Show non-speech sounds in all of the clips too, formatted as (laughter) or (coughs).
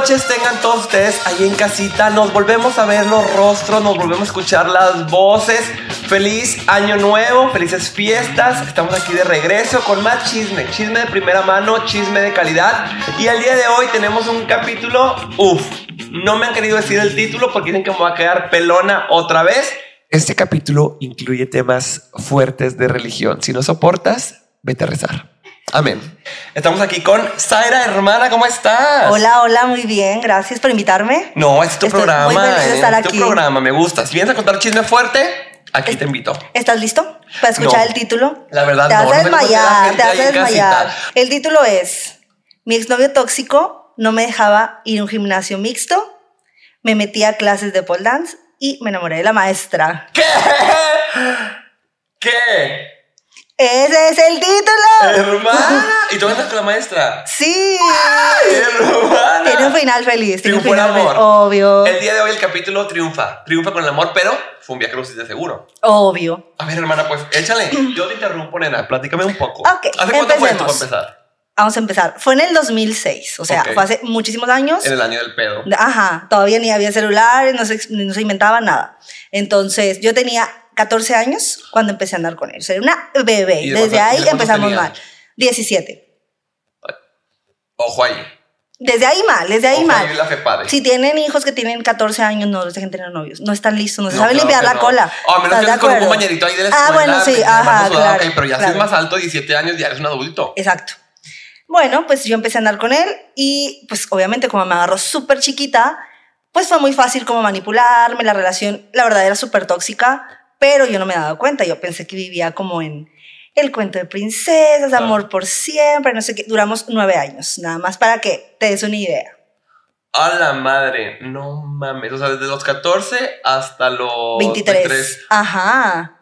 noches tengan todos ustedes ahí en casita. Nos volvemos a ver los rostros, nos volvemos a escuchar las voces. Feliz año nuevo, felices fiestas. Estamos aquí de regreso con más chisme, chisme de primera mano, chisme de calidad. Y al día de hoy tenemos un capítulo, uff, no me han querido decir el título porque dicen que me va a quedar pelona otra vez. Este capítulo incluye temas fuertes de religión. Si no soportas, vete a rezar. Amén. Estamos aquí con Zaira, hermana, ¿cómo estás? Hola, hola, muy bien, gracias por invitarme. No, es tu Estoy programa. muy feliz de eh, estar es tu aquí. programa, me gusta. Si vienes a contar chisme fuerte, aquí te invito. ¿Estás listo para escuchar No. el título? La verdad, te no, vas a desmayar, te vas a desmayar. El título es Mi exnovio tóxico no me dejaba ir a un gimnasio mixto, me metí a clases de pole dance y me enamoré de la maestra. ¿Qué? ¿Qué? Ese es el título. Hermana. ¿Y tú andas con la maestra? Sí. Hermana. Tiene un final feliz. Triunfó el amor. feliz. Obvio. El día de hoy el capítulo triunfa. Triunfa con el amor, pero fue un viaje de seguro. Obvio. A ver, hermana, pues échale. (clears throat) Yo te interrumpo, nena. Platícame un poco. Ok, ¿Hace cuánto fue esto para empecemos. empezar? Vamos a empezar. Fue en el 2006, o sea, Ok. fue hace muchísimos años. En el año del pedo. Ajá, todavía ni había celulares, no se, no se inventaba nada. Entonces, yo tenía 14 años cuando empecé a andar con él. O sea, era una bebé. ¿Y de Desde y ahí de empezamos tenía? mal. 17. Ojo ahí. Desde ahí mal, desde ahí Ojo mal. ahí la. Si tienen hijos que tienen 14 años, no los dejen tener novios. No están listos, no se No, saben claro limpiar la no. cola. Ah, a menos ¿Estás que estés con un compañerito ahí de la Ah, escuela. bueno, sí, ajá, claro, ok, pero ya claro. más alto, 17 años, ya eres un adulto. Exacto. Bueno, pues yo empecé a andar con él y pues obviamente como me agarró súper chiquita, pues fue muy fácil como manipularme, la relación, la verdad era súper tóxica, pero yo no me daba cuenta, yo pensé que vivía como en el cuento de princesas, amor por siempre, no sé qué, duramos nueve años, nada más para que te des una idea. A la madre, no mames. O sea, desde los 14 hasta los 23. 23. Ajá.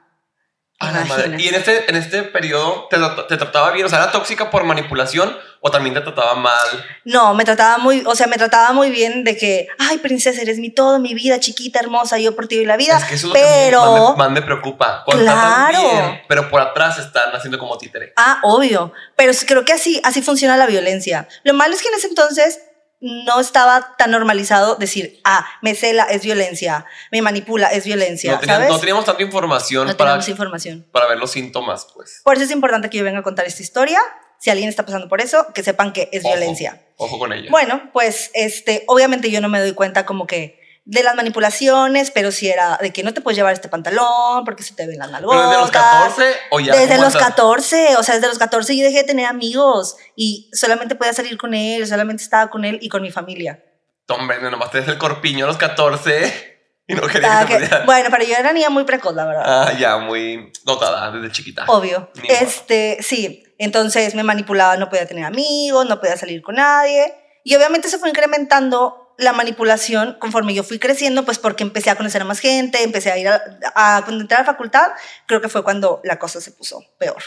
A la madre. Y en este, en este periodo te, te trataba bien, o sea, era tóxica por manipulación o también te trataba mal. No, me trataba muy, o sea, me trataba muy bien de que, ay, princesa, eres mi todo, mi vida, chiquita, hermosa, yo por ti doy la vida. Es que eso es lo que pero... más me, más me preocupa. Cuando Claro. bien, pero por atrás están haciendo como títere. Ah, obvio. Pero creo que así, así funciona la violencia. Lo malo es que en ese entonces no estaba tan normalizado decir, ah, me cela, es violencia, me manipula, es violencia, No, teníamos- ¿sabes? no teníamos tanta información No para, teníamos información. para ver los síntomas, pues. Por eso es importante que yo venga a contar esta historia. Si alguien está pasando por eso, que sepan que es Ojo, violencia. Ojo con ella. Bueno, pues este, obviamente yo no me doy cuenta como que de las manipulaciones, pero si era de que no te puedes llevar este pantalón porque se te ven las pero desde los nalgotas. 14 o ya. Desde los hasta- 14, o sea, desde los 14 yo dejé de tener amigos y solamente podía salir con él, solamente estaba con él y con mi familia. Hombre, nomás te des el corpiño a los 14 (laughs) y no quería Ah, que que- bueno, pero yo era niña muy precoz, la verdad. Ah, ya, muy dotada desde chiquita. Obvio. Ni modo. Este, sí. Entonces me manipulaba, no podía tener amigos, no podía salir con nadie. Y obviamente se fue incrementando la manipulación conforme yo fui creciendo, pues porque empecé a conocer a más gente, empecé a ir a, a cuando entré a la facultad, creo que fue cuando la cosa se puso peor.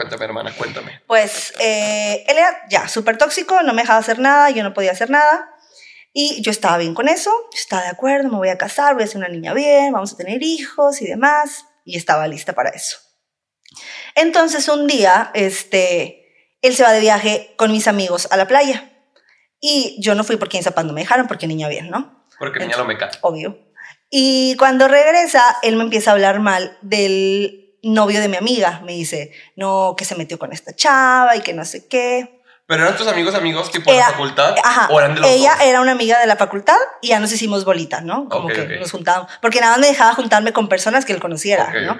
Cuéntame, hermana, cuéntame. Pues eh, él era ya súper tóxico, no me dejaba hacer nada, yo no podía hacer nada. Y yo estaba bien con eso, yo estaba de acuerdo, me voy a casar, voy a ser una niña bien, vamos a tener hijos y demás. Y estaba lista para eso. Entonces un día, este, él se va de viaje con mis amigos a la playa. Y yo no fui porque papás no me dejaron, porque niña bien, ¿no? Porque niña lo me cae. Obvio. Y cuando regresa, él me empieza a hablar mal del novio de mi amiga. Me dice, no, que se metió con esta chava y que no sé qué. ¿Pero eran tus amigos amigos tipo de la facultad? Ajá. ¿O eran de los Ella dos? era una amiga de la facultad y ya nos hicimos bolita, ¿no? Como Ok, que nos juntábamos. Porque nada más me dejaba juntarme con personas que él conociera, Ok, ¿no?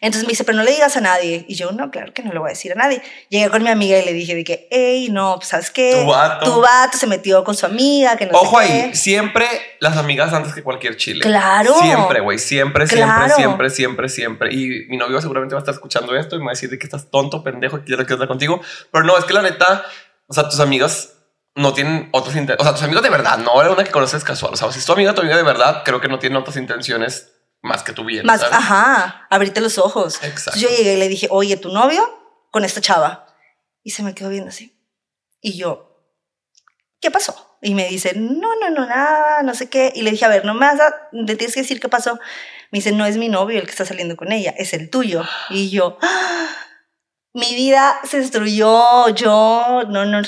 Entonces me dice, pero no le digas a nadie. Y yo, no, claro que no le voy a decir a nadie. Llegué con mi amiga y le dije de que, hey, no, pues, ¿sabes qué? Tu vato. Tu vato se metió con su amiga, que no Ojo sé qué. ahí, siempre las amigas antes que cualquier chile. Claro. Siempre, güey, siempre, Claro. siempre, siempre, siempre, siempre. Y mi novio seguramente va a estar escuchando esto y me va a decir de que estás tonto, pendejo, que quiero que estar contigo. Pero no, es que la neta, o sea, tus amigas no tienen otros intereses. O sea, tus amigos de verdad, no era una que conoces casual. O sea, si es tu amiga, tu amiga de verdad, creo que no tienen otras intenciones más que tu bien. Más, ¿sabes? ajá, abrirte los ojos. Exacto. Yo llegué y le dije, oye, ¿tu novio? Con esta chava. Y se me quedó viendo así. Y yo, ¿qué pasó? Y me dice, no, no, no, nada, no sé qué. Y le dije, a ver, no me vas a, te tienes que decir qué pasó. Me dice, no es mi novio el que está saliendo con ella, es el tuyo. Y yo, ¡ah! mi vida se destruyó, yo, no, no.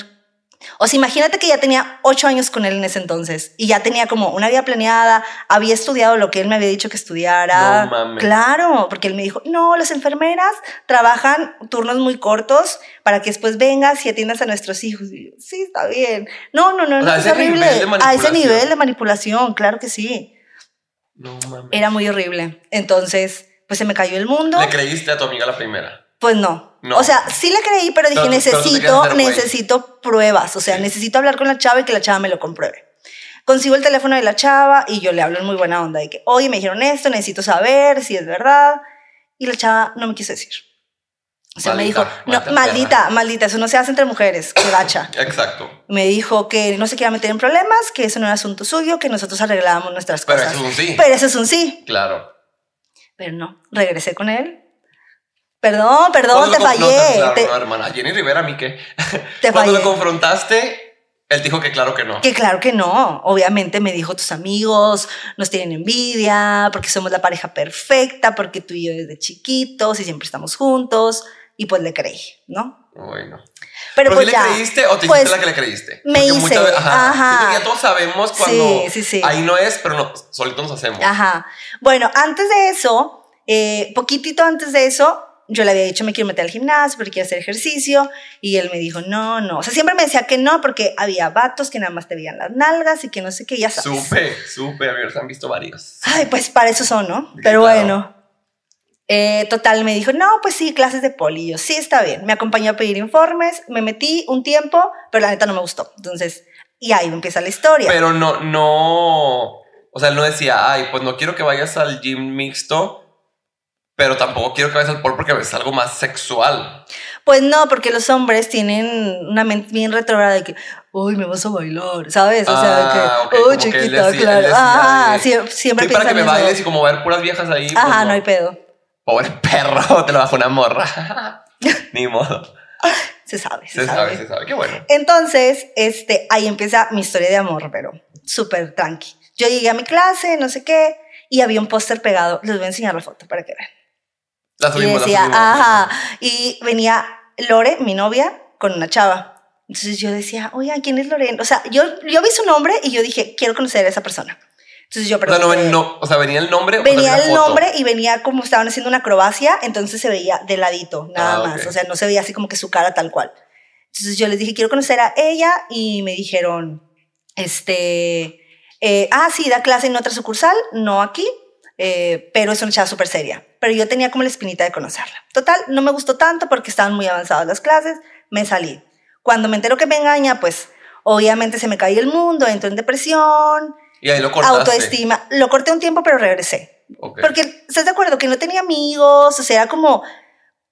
O sea, imagínate que ya tenía ocho años con él en ese entonces y ya tenía como una vida planeada, había estudiado lo que él me había dicho que estudiara. No mames. Claro, porque él me dijo, no, las enfermeras trabajan turnos muy cortos para que después vengas y atiendas a nuestros hijos. Y yo, sí, está bien. No, no, no, O no sea, es ese horrible. a ese manipulación. nivel de manipulación, claro que sí. No mames. Era muy horrible. Entonces, pues se me cayó el mundo. ¿Le creíste a tu amiga la primera? Pues no. No. O sea, sí le creí, pero dije, Pero- pero necesito, necesito pruebas. O sea, Sí. necesito hablar con la chava y que la chava me lo compruebe. Consigo el teléfono de la chava y yo le hablo en muy buena onda de que, oye, me dijeron esto, necesito saber si es verdad. Y la chava no me quiso decir. O sea, me dijo, no, maldita maldita, maldita, eso no se hace entre mujeres, que gacha. (coughs) Exacto. Me dijo que no se quería meter en problemas, que eso no era asunto suyo, que nosotros arreglábamos nuestras Pero cosas. eso es un sí. Pero eso es un sí. Claro. Pero no, regresé con él. Perdón, perdón, te con- no, fallé. claro, te- no, hermana. Jenny Rivera, ¿a mí qué? Te Cuando fallé. lo confrontaste, él dijo que claro que no. Que claro que no. Obviamente me dijo tus amigos nos tienen envidia, porque somos la pareja perfecta, porque tú y yo desde chiquitos y siempre estamos juntos. Y pues le creí, ¿no? Bueno. Pero, ¿Pero pues sí ya. le creíste o te pues, hiciste la que le creíste? me Porque hice, veces- ajá. Siento que ya todos sabemos cuando Sí, sí, sí. ahí no es, pero no, solito nos hacemos. Ajá. Bueno, antes de eso, eh, poquitito antes de eso, yo le había dicho me quiero meter al gimnasio porque quiero hacer ejercicio y él me dijo no, no. O sea, siempre me decía que no porque había vatos que nada más te veían las nalgas y que no sé qué, ya sabes. Supe, supe, amigos, han visto varios. Ay, pues para eso son, ¿no? Pero claro. bueno. Eh, total, me dijo, no, pues sí, clases de poli. Y yo, sí, está bien. Me acompañó a pedir informes, me metí un tiempo, pero la neta no me gustó. Entonces, y ahí empieza la historia. Pero no, no. O sea, él no decía, ay, pues no quiero que vayas al gym mixto, pero tampoco quiero que vayas al pol porque es algo más sexual. Pues no, porque los hombres tienen una mente bien retrógrada de que, uy, me vas a bailar, ¿sabes? O sea, Ah, que, como uy, chiquita, decía- él claro. decía Ajá, de- sie- siempre Sí, para que me eso. bailes y como ver puras viejas ahí. pues Ajá, no hay pedo. Pobre (laughs) perro, te lo bajo una morra. (laughs) Ni modo. Se sabe, se, Se sabe. sabe, se sabe. Qué bueno. Entonces, este, ahí empieza mi historia de amor, pero súper tranqui. Yo llegué a mi clase, no sé qué, y había un póster pegado. Les voy a enseñar la foto para que vean. La Y subimos, la decía, subimos. ajá. Y venía Lore, mi novia, con una chava. Entonces yo decía, oye, ¿quién es Lorena? O sea, yo, yo vi su nombre y yo dije, quiero conocer a esa persona. Entonces yo O sea, no, pregunté, no, o sea, venía el nombre. venía el la nombre y venía como estaban haciendo una acrobacia, entonces se veía de ladito, nada Ah, más. ok. O sea, no se veía así como que su cara tal cual. Entonces yo les dije, quiero conocer a ella y me dijeron, este, eh, ah, sí, da clase en otra sucursal, no aquí, eh, pero es una chava súper seria. Pero yo tenía como la espinita de conocerla. Total, no me gustó tanto porque estaban muy avanzadas las clases, me salí. Cuando me entero que me engaña, pues obviamente se me caía el mundo, entro en depresión, Y ahí lo cortaste. autoestima. Lo corté un tiempo, pero regresé. Porque, ¿estás de acuerdo? Que no tenía amigos, o sea, era como,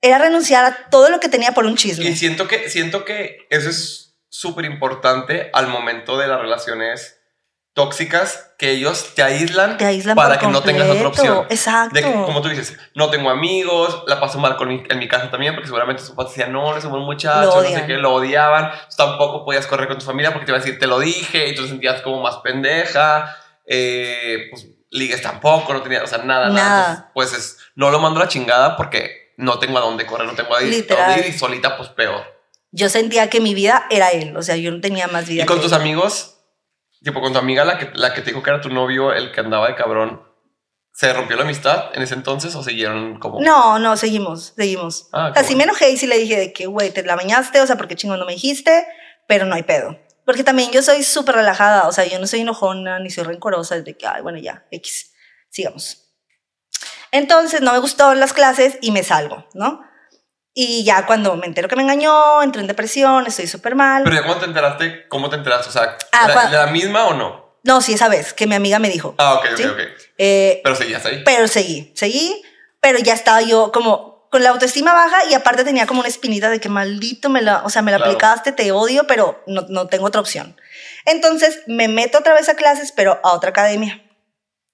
era renunciar a todo lo que tenía por un chisme. Y siento que, siento que eso es súper importante al momento de las relaciones tóxicas, que ellos te aíslan, Te aíslan para que no tengas otra opción. Exacto. De que, como tú dices, no tengo amigos, la paso mal con mi- en mi casa también, porque seguramente sus papás decían, no, no somos muchachos, Lo no sé qué, lo odiaban. Tampoco podías correr con tu familia porque te iban a decir, te lo dije, y tú te sentías como más pendeja. Eh, pues ligues tampoco, no tenía, o sea, nada, nada. Pues es, no lo mando a la chingada porque no tengo a dónde correr, no tengo a dónde ir y solita, pues peor. Yo sentía que mi vida era él, o sea, yo no tenía más vida. Y con que tus él. amigos, tipo con tu amiga, la que, la que te dijo que era tu novio, el que andaba de cabrón, ¿se rompió la amistad en ese entonces o siguieron como... No, no, seguimos, seguimos. Ah, o sea, sí me enojé y sí le dije de que, güey, te la bañaste, o sea, porque chingón no me dijiste, pero no hay pedo. Porque también yo soy súper relajada, o sea, yo no soy enojona ni soy rencorosa, de que, ay, bueno, ya, X, sigamos. Entonces, no me gustó las clases y me salgo, ¿no? Y ya cuando me entero que me engañó, entré en depresión, estoy súper mal. Pero ya cuando te enteraste, ¿cómo te enteraste? O sea, Ah, ¿la, la misma o no? No, sí, esa vez que mi amiga me dijo. Ah, ok, ok, ¿Sí? ok. Eh, Pero seguías ahí. pero seguí, seguí, pero ya estaba yo como con la autoestima baja y aparte tenía como una espinita de que maldito me la, o sea, me la Claro. aplicaste, te odio, pero no, no tengo otra opción. Entonces me meto otra vez a clases, pero a otra academia.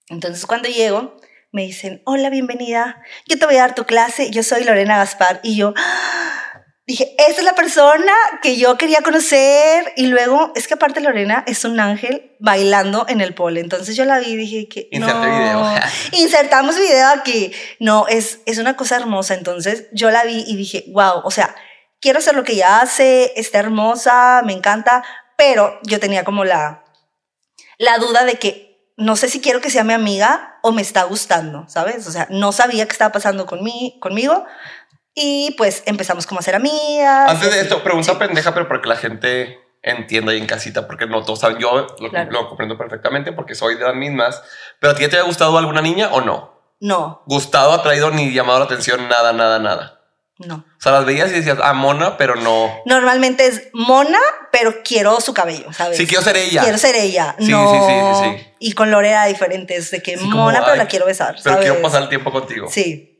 Entonces cuando llego, me dicen, hola, bienvenida, yo te voy a dar tu clase, yo soy Lorena Gaspar. Y yo ¡ah! (gasps) dije, esta es la persona que yo quería conocer. Y luego, es que aparte Lorena es un ángel bailando en el pole. Entonces yo la vi y dije que... Inserte no. video. (laughs) Insertamos video aquí. No, es, es una cosa hermosa. Entonces yo la vi y dije, wow, o sea, quiero hacer lo que ella hace, está hermosa, me encanta, pero yo tenía como la, la duda de que no sé si quiero que sea mi amiga o me está gustando, ¿sabes? O sea, no sabía qué estaba pasando con mí, conmigo y pues empezamos como a ser amigas. Antes de esto, pregunta pendeja, pero para que la gente entienda ahí en casita, porque no todos saben, yo lo, Claro. lo comprendo perfectamente porque soy de las mismas, pero ¿a ti te ha gustado alguna niña o no? No, Gustado, atraído, ni llamado la atención, nada, nada, nada. No. O sea, las veías y decías, ah, mona, pero no. Normalmente es mona, pero quiero su cabello, ¿sabes? Sí, quiero ser ella. Quiero ser ella. Sí, no. sí, sí, sí, sí. Y con Lore era diferente, es de que Sí, como, mona, pero la quiero besar. Pero ¿sabes? quiero pasar el tiempo contigo. Sí.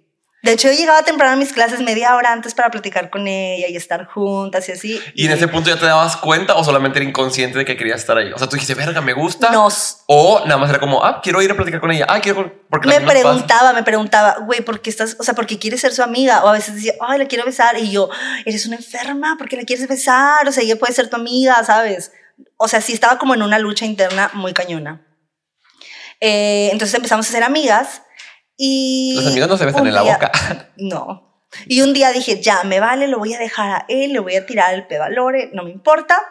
De hecho, yo llegaba temprano a mis clases media hora antes para platicar con ella y estar juntas y así. Y en ese punto ya te dabas cuenta o solamente era inconsciente de que querías estar ahí. O sea, tú dijiste, verga, me gusta. Nos, O nada más era como, ah, quiero ir a platicar con ella. Ah, quiero. Porque me preguntaba, me preguntaba, güey, ¿por qué estás, o sea, por qué quieres ser su amiga? O a veces decía, ay, la quiero besar. Y yo, eres una enferma, ¿por qué la quieres besar? O sea, ella puede ser tu amiga, ¿sabes? O sea, sí estaba como en una lucha interna muy cañona. Eh, entonces empezamos a ser amigas y... Las amigas no se besan en la boca. (laughs) No. Y un día dije, ya, me vale, lo voy a dejar a él, le voy a tirar el pedo a Lore, no me importa.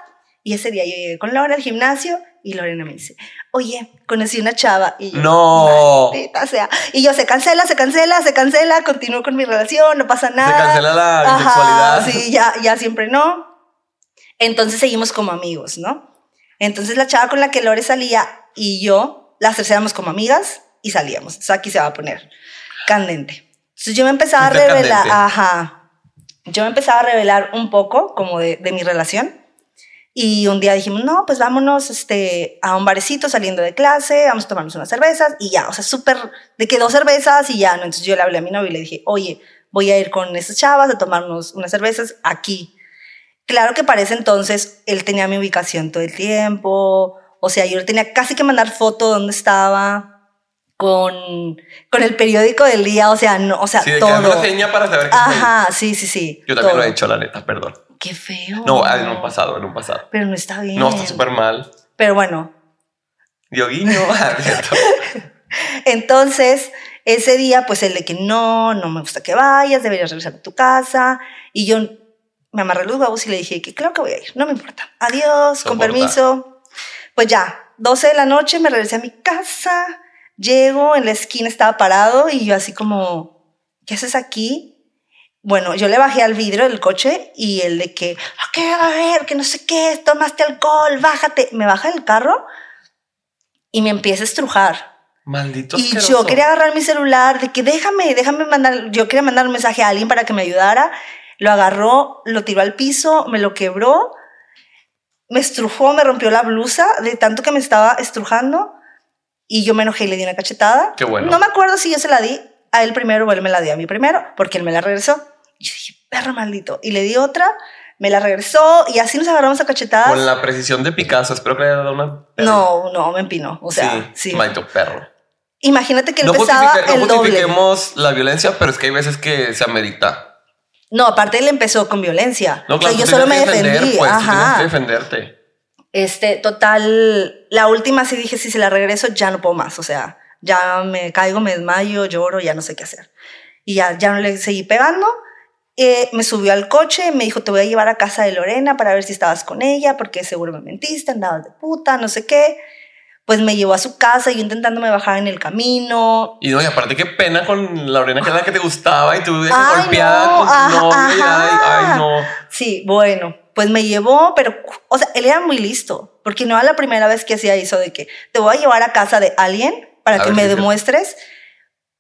Y ese día yo llegué con Lore al gimnasio y Lorena me dice, oye, conocí una chava. Y yo, No. Sea. Y yo, se cancela, se cancela, se cancela, continúo con mi relación, no pasa nada. Se cancela la Ajá, bisexualidad. Sí, ya, ya siempre no. Entonces seguimos como amigos, ¿no? Entonces la chava con la que Lore salía y yo, las tres éramos como amigas y salíamos. Entonces aquí se va a poner candente. Entonces yo me empezaba a revelar, candente. ajá, yo me empezaba a revelar un poco como de, de mi relación. Y un día dijimos, no, pues vámonos este, a un barecito saliendo de clase, vamos a tomarnos unas cervezas y ya, o sea, súper, de que dos cervezas y ya, ¿no? Entonces yo le hablé a mi novio y le dije, oye, voy a ir con esas chavas a tomarnos unas cervezas aquí. Claro que para ese entonces él tenía mi ubicación todo el tiempo, o sea, yo le tenía casi que mandar foto de dónde estaba con, con el periódico del día, o sea, no, o sea, Sí, de que todo. una seña para saber que ahí. Ajá, sí, sí, sí. Yo también todo. lo he hecho, la neta, perdón. Qué feo. No, ah, en un pasado, en un pasado. Pero no está bien. No, está súper mal. Pero bueno, Dioguiño. (laughs) ah, cierto. Entonces, ese día, pues el de que no, no me gusta que vayas, deberías regresar a tu casa. Y yo me amarré los huevos y le dije que claro que voy a ir, no me importa. Adiós, con permiso. Pues ya, 12 de la noche me regresé a mi casa, llego, en la esquina estaba parado y yo así como, ¿qué haces aquí? Bueno, yo le bajé al vidrio del coche y el de que, ok, a ver, que no sé qué, tomaste alcohol, bájate. Me baja del carro y me empieza a estrujar. Maldito Y asqueroso. yo quería agarrar mi celular, de que déjame, déjame mandar, yo quería mandar un mensaje a alguien para que me ayudara. Lo agarró, lo tiró al piso, me lo quebró, me estrujó, me rompió la blusa de tanto que me estaba estrujando y yo me enojé y le di una cachetada. Qué bueno. No me acuerdo si yo se la di a él primero o él me la dio a mí primero, porque él me la regresó. Y yo dije, perro maldito. Y le di otra, me la regresó y así nos agarramos a cachetadas. Con la precisión de Picasso, espero que le haya dado una. No, no, me empinó. O sea, sí. sí. Maldito perro. Imagínate que él No, pesaba justifique- no el doble. justifiquemos la violencia, pero es que hay veces que se amerita. No, aparte él empezó con violencia. No, o sea, claro, yo solo me defendí. Pues, tú tienes Ajá. que defenderte. Este, total, la última sí dije, si se la regreso, ya no puedo más. O sea, ya me caigo, me desmayo, lloro, ya no sé qué hacer. Y ya, ya no le seguí pegando. Eh, me subió al coche, me dijo, te voy a llevar a casa de Lorena para ver si estabas con ella, porque seguro me mentiste, andabas de puta, no sé qué. Pues me llevó a su casa, yo intentándome bajar en el camino. Y no, y aparte qué pena con Lorena que era la que te gustaba y tú Ay, golpeada no, con tu novio ay, no. Sí, bueno, pues me llevó, pero, o sea, él era muy listo, porque no era la primera vez que hacía eso de que te voy a llevar a casa de alguien para A que me demuestres,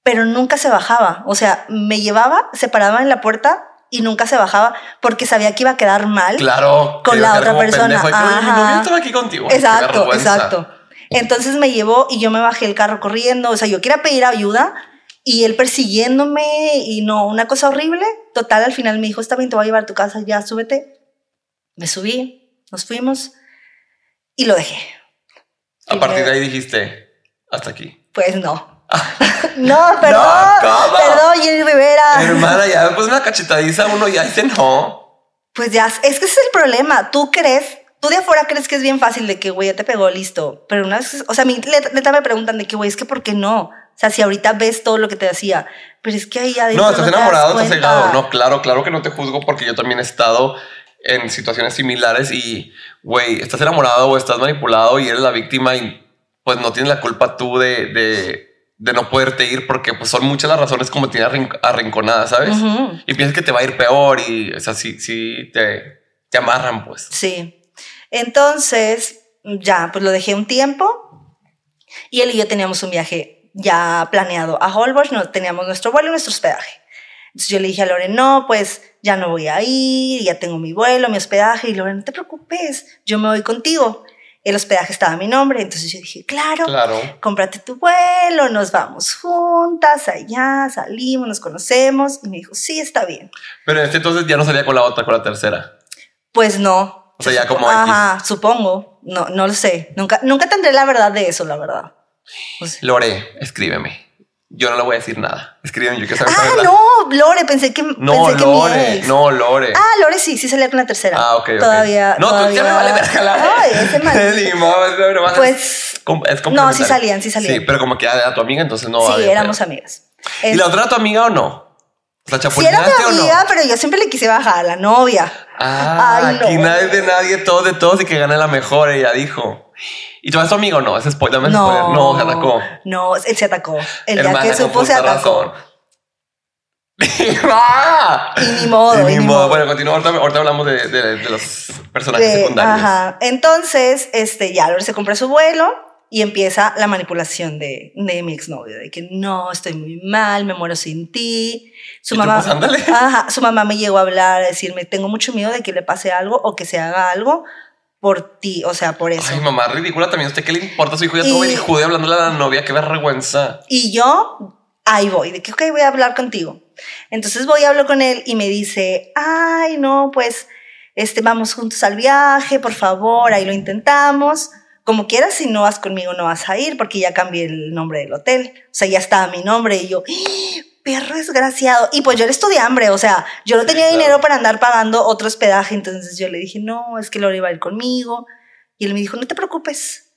pero nunca se bajaba. O sea, me llevaba, se paraba en la puerta y nunca se bajaba porque sabía que iba a quedar mal. Claro. Con la otra persona, pendejo, y que, "Oye, mi ajá. novio estaba aquí contigo. Ay, qué Exacto, exacto. Entonces me llevó y yo me bajé el carro corriendo, o sea, yo quería pedir ayuda y él persiguiéndome y no, una cosa horrible. Total, al final me dijo, está bien, te voy a llevar a tu casa, ya súbete. Me subí, nos fuimos y lo dejé. A Y partir me- de ahí dijiste, hasta aquí. Pues no. (laughs) (laughs) no, perdón. ¿cómo? perdón, Jenny Rivera. Hermana, ya de (laughs) una cachetadiza uno ya dice no. Pues ya, es que ese es el problema. Tú crees, tú de afuera crees que es bien fácil de que, güey, ya te pegó, listo. Pero una vez, o sea, a mí neta me preguntan de que, güey, es que ¿por qué no? O sea, si ahorita ves todo lo que te hacía, pero es que ahí adentro No, estás te das enamorado, estás cuenta. cegado. No, claro, claro que no te juzgo porque yo también he estado en situaciones similares y, güey, estás enamorado o estás manipulado y eres la víctima y pues no tienes la culpa tú de, de, de no poderte ir porque pues son muchas las razones como te tiene arrin- arrinconada, ¿sabes? Ujú. Y piensas que te va a ir peor y, o sea, sí, sí, te, te amarran, pues. Sí. Entonces, ya, pues lo dejé un tiempo y él y yo teníamos un viaje ya planeado a Holbox, no teníamos nuestro vuelo y nuestro hospedaje. Entonces yo le dije a Lore, no, pues ya no voy a ir, ya tengo mi vuelo, mi hospedaje. Y Lore, no te preocupes, yo me voy contigo. El hospedaje estaba a mi nombre, entonces yo dije, claro, Claro. cómprate tu vuelo, nos vamos juntas allá, salimos, nos conocemos. Y me dijo, sí, está bien. Pero en este entonces ya no salía con la otra, con la tercera. Pues no. O sea, ya como Ajá, supongo. No, no lo sé. Nunca, nunca tendré la verdad de eso, la verdad. O sea- Lore, escríbeme. Yo no le voy a decir nada. Escríbeme, yo quiero saber Ah, es la- no, Lore, pensé que. No, pensé que Lore, mi ex. no, Lore. Ah, Lore sí, sí salía con la tercera. Ah, ok, ok. Todavía. No, tú todavía... ya me vale verga la Ay, ese (laughs) es Pues. es No, sí salían, sí salían. Sí, pero como que era tu amiga, entonces no. sí, había éramos pedo. amigas. ¿Y la otra era tu amiga o no? ¿La Sí, era mi o no? amiga, pero yo siempre le quise bajar a la novia. Ah, Ay, no. aquí nadie es de nadie, todos de todos y que gane la mejor, ella dijo. ¿Y tú eres tu amigo no? Ese spoiler, No, spoiler. No, se atacó. No, él se atacó. El día que supo se atacó. razón. (laughs) (laughs) Y ni modo, Y ni modo. modo. Bueno, continúa. Ahorita, ahorita hablamos de, de- de los personajes De- secundarios. ajá. Entonces, este, ya se compra su vuelo y empieza la manipulación de, de mi exnovio, de que no, estoy muy mal, me muero sin ti. Su Y tú, mamá, pues, (laughs) ajá, su mamá me llegó a hablar, a decirme, tengo mucho miedo de que le pase algo o que se haga algo por ti, o sea, por eso. Ay, mamá, ridícula también. ¿A usted qué le importa su hijo? Ya Y- todo berijude hablándole a la novia. Qué vergüenza. Y yo ahí voy, de que, ok, voy a hablar contigo. Entonces voy hablo con él y me dice, ay, no, pues, este, vamos juntos al viaje, por favor, ahí lo intentamos. Como quieras, si no vas conmigo, no vas a ir, porque ya cambié el nombre del hotel. O sea, ya estaba mi nombre y yo, ¡Ah! perro desgraciado. Y pues yo le estudié hambre, o sea, yo no tenía dinero para andar pagando otro hospedaje, entonces yo le dije, no, es que Lore iba a ir conmigo. Y él me dijo, no te preocupes,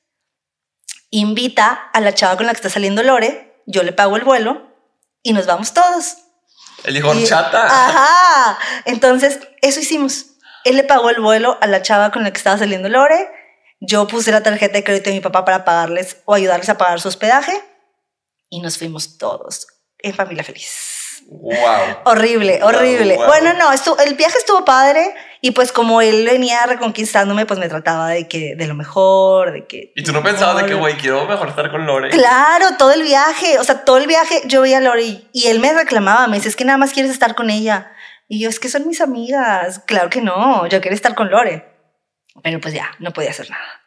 invita a la chava con la que está saliendo Lore, yo le pago el vuelo y nos vamos todos. Él dijo, Y- chata. Ajá. Entonces, eso hicimos. Él le pagó el vuelo a la chava con la que estaba saliendo Lore. Yo puse la tarjeta de crédito de mi papá para pagarles o ayudarles a pagar su hospedaje. Y nos fuimos todos en familia feliz. Wow. Horrible, horrible. wow. Bueno, no, estu- el viaje estuvo padre y pues como él venía reconquistándome, pues me trataba de que de lo mejor, de que Y tú no pensabas de que, güey, quiero mejor estar con Lore. Claro, todo el viaje, o sea, todo el viaje yo veía a Lori y él me reclamaba, me dice, es que nada más quieres estar con ella. Y yo, es que son mis amigas. Claro que no, yo quiero estar con Lore. Pero pues ya, no podía hacer nada.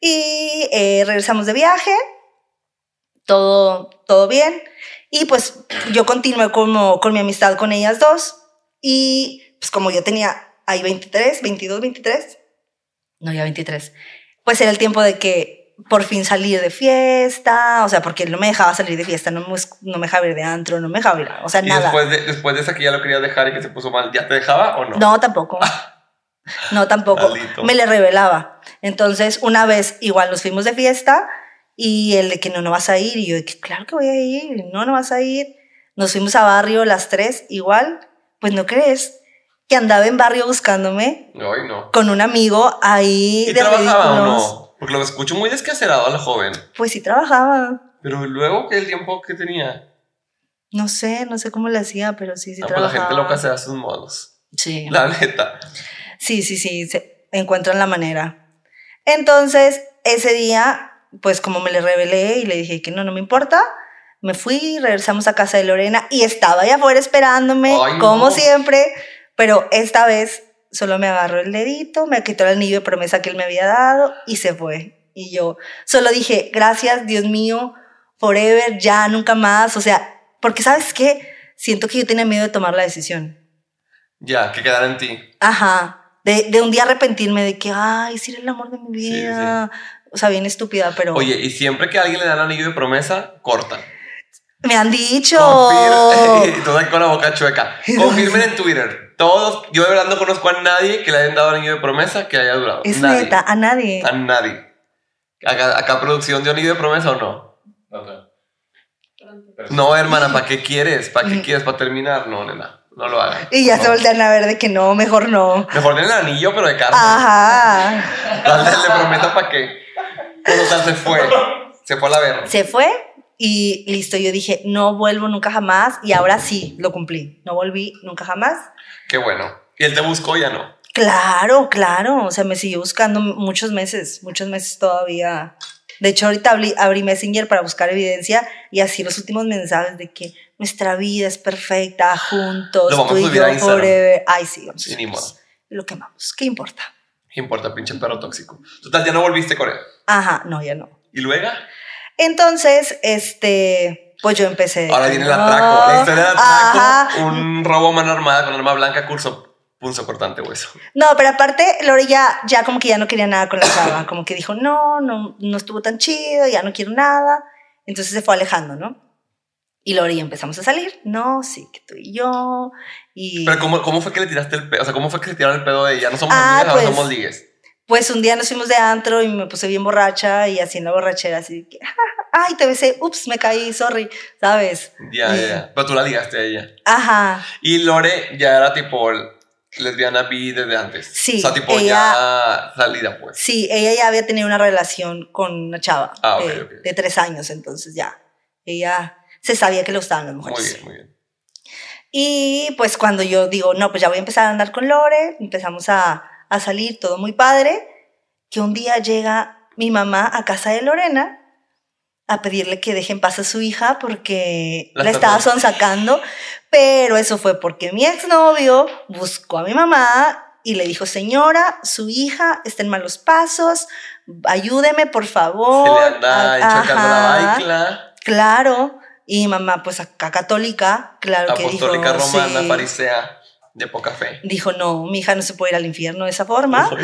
Y eh, regresamos de viaje, todo, todo bien. Y pues yo continué como con mi amistad con ellas dos. Y pues como yo tenía ahí 23, 22, 23, no, ya 23, pues era el tiempo de que por fin salir de fiesta, o sea, porque él no me dejaba salir de fiesta, no me, no me dejaba ir de antro, no me dejaba ir, o sea, Y nada. después de, después de esa que ya lo quería dejar y que se puso mal, ¿ya te dejaba o no? No, tampoco. No, tampoco. Me le revelaba. Entonces, una vez igual nos fuimos de fiesta y él de que no, no vas a ir. Y yo de que claro que voy a ir. No, no vas a ir. Nos fuimos a barrio las tres igual. Pues no crees que andaba en barrio buscándome Ay, no. con un amigo ahí ¿Y de trabajaba o no? Porque lo escucho muy descacerado a la joven. Pues sí trabajaba. Pero luego, ¿qué el tiempo que tenía? No sé, no sé cómo le hacía, pero sí, sí Ah, pues la trabajaba. gente loca se da sus modos. Sí. La neta. Sí, sí, sí, se encuentran la manera. Entonces, ese día, pues como me le revelé y le dije que no, no me importa, me fui, regresamos a casa de Lorena y estaba allá afuera esperándome, Ay, no. como siempre, pero esta vez solo me agarró el dedito, me quitó el anillo de promesa que él me había dado y se fue. Y yo solo dije, gracias, Dios mío, forever, ya, nunca más. O sea, porque sabes qué, siento que yo tenía miedo de tomar la decisión. Ya, que quedara en ti. Ajá. De, de un día arrepentirme de que, ay, sí era el amor de mi Sí, vida. O sea, bien estúpida, pero Oye, y siempre que a alguien le dan anillo de promesa, cortan. me han dicho. Confir- (laughs) con la boca chueca. Confirmen en Twitter. Todos, yo de verdad no conozco a nadie que le hayan dado anillo de promesa que haya durado. Es nadie. neta, a nadie. A nadie. Acá, acá producción de anillo de promesa o no. No, hermana, ¿para qué quieres? ¿Para qué quieres? ¿Para terminar? No, nena, no lo hagas. Y ya No. se voltean a ver de que no, mejor no. Mejor den el anillo, pero de carne. Ajá. (laughs) Le prometo para qué. Total, se fue. Se fue a la verga. Se fue y listo. Yo dije, no vuelvo nunca jamás. Y ahora sí, lo cumplí. No volví nunca jamás. Qué bueno. Y él te buscó, ya no. Claro, claro. O sea, me siguió buscando muchos meses, muchos meses todavía. De hecho, ahorita abrí, abrí Messenger para buscar evidencia y así los últimos mensajes de que nuestra vida es perfecta, juntos, Lo vamos tú a y yo forever. Ay, sí, vamos. Sí. Lo quemamos. ¿Qué importa? ¿Qué importa, pinche perro tóxico? Total, ya no volviste con él. Ajá, no, ya no. ¿Y luego? Entonces, este, pues yo empecé. Ahora viene el atraco. La historia del atraco. Ajá. Un robo mano armada con arma blanca, curso punzo cortante hueso. No, pero aparte, Lore ya, ya como que ya no quería nada con la chava. Como que dijo, no, no, no estuvo tan chido, ya no quiero nada. Entonces se fue alejando, ¿no? Y Lore y empezamos a salir. No, sí, que tú y yo. Y Pero ¿cómo, ¿cómo fue que le tiraste el pedo? O sea, ¿cómo fue que se tiraron el pedo de ella? No somos Ah, amigas, ahora pues, somos ligues. pues un día nos fuimos de antro y me puse bien borracha y así en la borrachera, así que, ay, te besé, ups, me caí, sorry, ¿sabes? Ya, ya. Pero tú la ligaste a ella. Ajá. Y Lore ya era tipo lesbiana bi desde antes. Sí, O sea, tipo ya salida, pues. Sí, ella ya había tenido una relación con una chava Ah, de, tres años, entonces ya. Ella se sabía que le gustaban las Muy mujeres. bien, muy bien. Y pues cuando yo digo, no, pues ya voy a empezar a andar con Lore, empezamos a, a salir, todo muy padre, que un día llega mi mamá a casa de Lorena a pedirle que deje en paz a su hija porque La la, estaba sonsacando, pero eso fue porque mi exnovio buscó a mi mamá y le dijo, señora, su hija está en malos pasos, ayúdeme por favor. Se le anda A- enchacando la baicla. Claro. Y mamá, pues acá católica, claro que dijo. Apostólica romana, sí. farisea, de poca fe. Dijo, no, mi hija no se puede ir al infierno de esa forma. (laughs)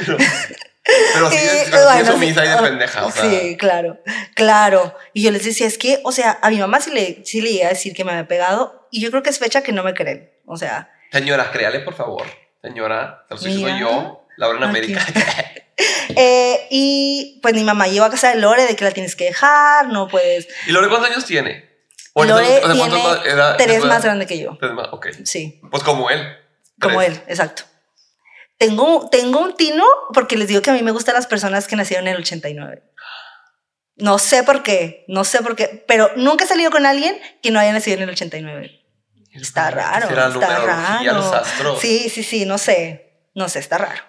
Pero sí, Y, es, sí bueno, es sumisa y de sí, pendeja. O sea, Sí, claro, claro. Y yo les decía, es que, o sea, a mi mamá sí le, sí le iba a decir que me había pegado y yo creo que es fecha que no me creen. O sea, Señora, créale, por favor. Señora, te lo Mira. yo, Laura en. América. (laughs) eh, y pues mi mamá llegó a casa de Lore de que la tienes que dejar, no puedes. ¿Y Lore cuántos años tiene? ¿O Lore entonces- o sea, tiene más- era- tres más grande que yo. tres más, ok. Sí. Pues como él. Como Tres. él, exacto. Tengo, tengo un tino porque les digo que a mí me gustan las personas que nacieron en el 89. No sé por qué, no sé por qué, pero nunca he salido con alguien que no haya nacido en el 89. Está raro, Será está raro. los astros. Sí, sí, sí, no sé, no sé, está raro.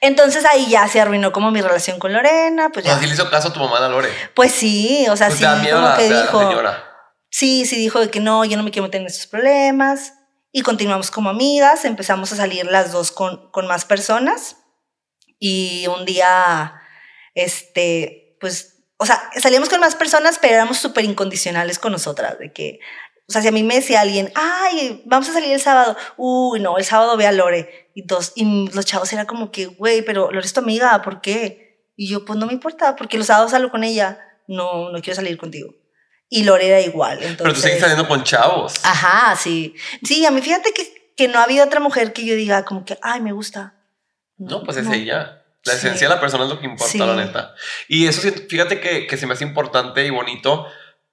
Entonces ahí ya se arruinó como mi relación con Lorena, pues O sea, ya. sí le hizo caso a tu mamá, Lore. Pues sí, o sea, Pues sí, como la, que dijo. Sí, sí, dijo de que no, yo no me quiero meter en esos problemas. Y continuamos como amigas, empezamos a salir las dos con, con más personas. Y un día, este, pues, o sea, salíamos con más personas, pero éramos súper incondicionales con nosotras, de que, o sea, si a mí me decía alguien, ay, vamos a salir el sábado, uy, no, el sábado ve a Lore. Y, dos, y los chavos era como que, güey, pero Lore es tu amiga, ¿por qué? Y yo, pues no me importa, porque los sábados salgo con ella, no, no quiero salir contigo. Y Lore era igual. Entonces, Pero tú sigues saliendo con chavos. Ajá, sí. Sí, a mí fíjate que, que no ha habido otra mujer que yo diga como que, ay, me gusta. No, pues es no. ella. La Sí. esencia de la persona es lo que importa, Sí. la neta. Y eso, fíjate que, que se me hace importante y bonito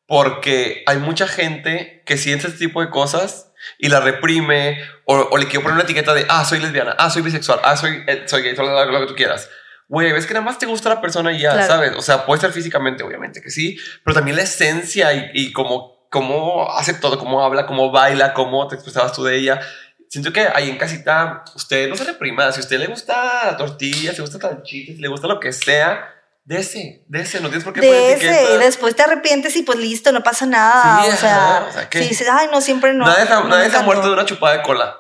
porque hay mucha gente que siente este tipo de cosas y la reprime o, o le quiere poner una etiqueta de, ah, soy lesbiana, ah, soy bisexual, ah, soy, eh, soy gay, lo, lo que tú quieras. Güey, ves que nada más te gusta la persona y ya, Claro. ¿sabes? O sea, puede ser físicamente, obviamente que sí, pero también la esencia y, y cómo, cómo hace todo, cómo habla, cómo baila, cómo te expresabas tú de ella. Siento que ahí en casita, usted no se reprima. Si a usted le gusta tortillas, si le gusta tanchitas, si le gusta lo que sea, dese, dese. No tienes por qué poner De ese, después te arrepientes y pues listo, no pasa nada. Sí, o, sea, ajá, o sea, si dices, ay, no, siempre no. nadie se- no nadie encantó". muerto de una chupada de cola.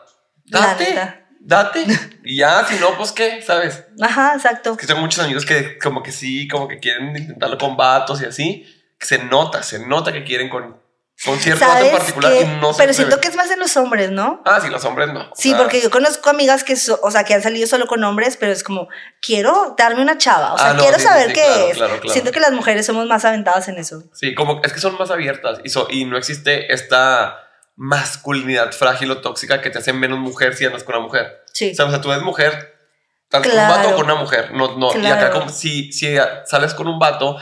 La Date. Date. Y ya, si no, pues qué, ¿sabes? Ajá, exacto. Que tengo muchos amigos que como que sí, como que quieren intentarlo con vatos y así. Que se nota, se nota que quieren con, con cierto vato en ¿Sabes particular qué? y no Pero siento que es más en los hombres, ¿no? Ah, sí, los hombres no. Sí, sea, porque yo conozco amigas que, so- o sea, que han salido solo con hombres, pero es como, quiero darme una chava, o sea, Ah, no, quiero sí, saber sí, qué claro, es. claro, claro. Siento que las mujeres somos más aventadas en eso. Sí, como es que son más abiertas y, so- y no existe esta masculinidad frágil o tóxica que te hace menos mujer si andas con una mujer. Sí. O sea, o sea, tú eres mujer, tanto con Claro. un vato o con una mujer. No, no. Y acá, como si, si sales con un vato,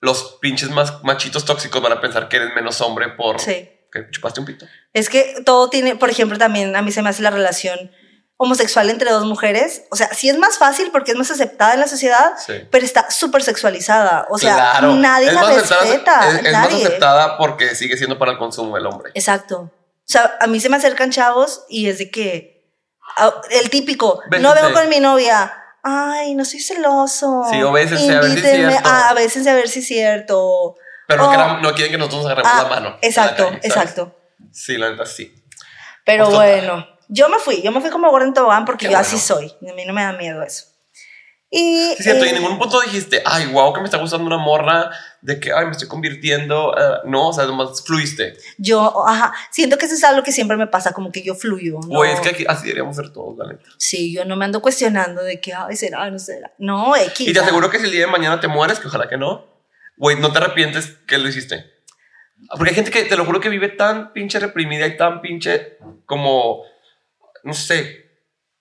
los pinches más machitos tóxicos van a pensar que eres menos hombre por Sí. que chupaste un pito. Es que todo tiene, por ejemplo, también a mí se me hace la relación homosexual entre dos mujeres. O sea, sí es más fácil porque es más aceptada en la sociedad, Sí. pero está súper sexualizada. O sea, Claro. nadie Es la más aceptada- respeta. Es, es más nadie. aceptada porque sigue siendo para el consumo del hombre. Exacto. O sea, a mí se me acercan chavos y es de que ah, el típico, no vengo con mi novia. Ay, no soy celoso. Sí, o bésense, a ver si es cierto. a, bésense a ver si es cierto. Pero no, Oh. no quieren que nosotros nos agarremos Ah, la mano. la Exacto, exacto. Sí, la neta sí. Pero Pues bueno, yo me fui, yo me fui como gordo en tobogán porque Qué yo bueno. así soy. A mí no me da miedo eso. Y, Sí, cierto, y eh, en ningún punto dijiste, ay, wow, que me está gustando una morra, de que, ay, me estoy convirtiendo. ah, no, o sea, nomás fluiste. yo, ajá, siento que eso es algo que siempre me pasa, como que yo fluyo. ¿no? Güey, es que aquí- así deberíamos ser todos, la neta. Sí, yo no me ando cuestionando de que, ay, será, no será. No, X. Y te aseguro que si el día de mañana te mueres, que ojalá que no, güey, no te arrepientes que lo hiciste. Porque hay gente que, te lo juro, que vive tan pinche reprimida y tan pinche como, no sé,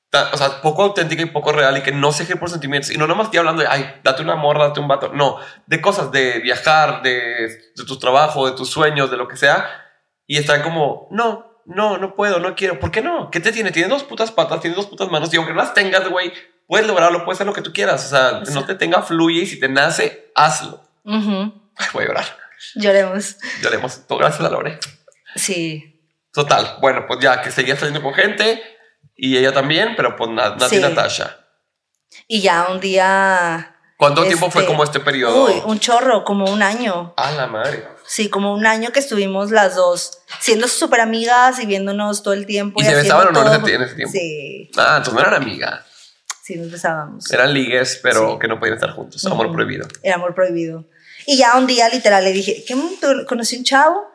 tan- o sea, poco auténtica y poco real y que no se eje por sentimientos. Y no nomás estoy hablando de, ay, date una morra, date un vato. No, de cosas, de viajar, de, de tu trabajo, de tus sueños, de lo que sea. Y están como, no, no, no puedo, no quiero. ¿Por qué no? ¿Qué te tiene? Tienes dos putas patas, tienes dos putas manos. Y aunque no las tengas, güey, puedes lograrlo, puedes hacer lo que tú quieras. O sea, no te tenga, fluye y si te nace, hazlo. Ay, (laughs) voy a llorar. Lloremos. Lloremos. Todo gracias a Lore. Sí. Total. Bueno, pues ya que seguía saliendo con gente y ella también, pero pues na- Nati Sí. y Natasha. Y ya un día. ¿Cuánto tiempo fue este, como este periodo? Uy, un chorro, como un año. A la madre. Sí, como un año que estuvimos las dos siendo súper amigas y viéndonos todo el tiempo. ¿Y se haciendo besaban o no todo. ese- en ese tiempo? Sí, Ah, entonces no eran amigas. sí, nos besábamos. Eran ligues, pero Sí. que no podían estar juntos. Amor Ujú. prohibido. Era amor prohibido. Y ya un día literal le dije, ¿qué conocí un chavo?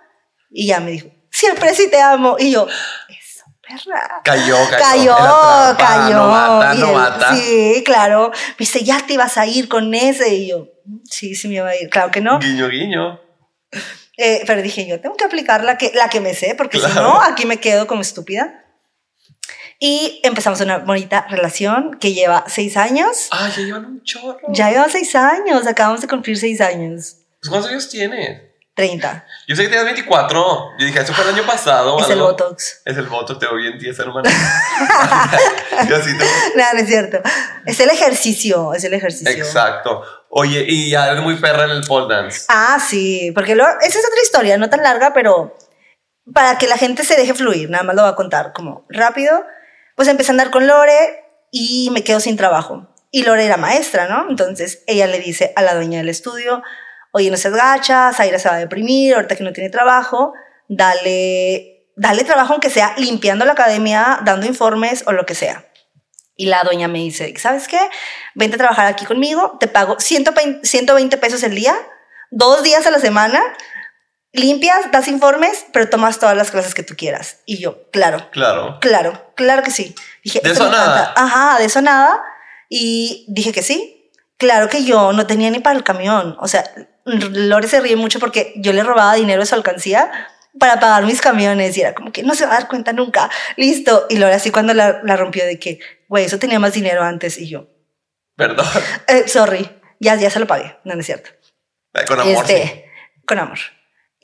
Y ya me dijo, siempre sí te amo. Y yo, eso, perra. Cayó, cayó. Cayó, trampa, cayó. Novata, Y él, novata. sí, claro. Me dice, ya te ibas a ir con ese. Y yo, sí, sí me iba a ir. Claro que no. Guiño, guiño. Eh, pero dije, yo tengo que aplicar la que, la que me sé, porque si no, aquí me quedo como estúpida. Y empezamos una bonita relación que lleva seis años. Ah, ya llevan un chorro. Ya lleva seis años, acabamos de cumplir seis años. Pues, ¿Cuántos años tienes? 30. Yo sé que tenías 24. Yo dije, eso fue el año pasado. es el algo. Botox. Es el voto, te veo bien tiesa, hermano. (laughs) y así te... No, no es cierto. Es el ejercicio, es el ejercicio. Exacto. Oye, y ya eres muy perra en el pole dance. Ah, sí, porque lo- esa es otra historia, no tan larga, pero para que la gente se deje fluir, nada más lo voy a contar como rápido. Pues empecé a andar con Lore y me quedo sin trabajo. Y Lore era maestra, ¿no? Entonces ella le dice a la dueña del estudio, oye, no seas gacha, Zaira se va a deprimir, ahorita que no tiene trabajo, dale, dale trabajo aunque sea limpiando la academia, dando informes o lo que sea. Y la doña me dice, ¿sabes qué? Vente a trabajar aquí conmigo, te pago 120, 120 pesos el día, dos días a la semana, limpias, das informes, pero tomas todas las clases que tú quieras. Y yo, claro, Claro. claro, claro que sí. Dije, De "Esto eso nada". encanta". Ajá, de eso nada. Y dije que sí. Claro que yo no tenía ni para el camión. O sea, Lore se ríe mucho porque yo le robaba dinero de su alcancía para pagar mis camiones y era como que no se va a dar cuenta nunca. Listo. Y Lore así cuando la, la rompió de que, güey, eso tenía más dinero antes y yo, Perdón. eh, sorry, ya, ya se lo pagué. No, no es cierto. Con amor, sí. Este, Con amor.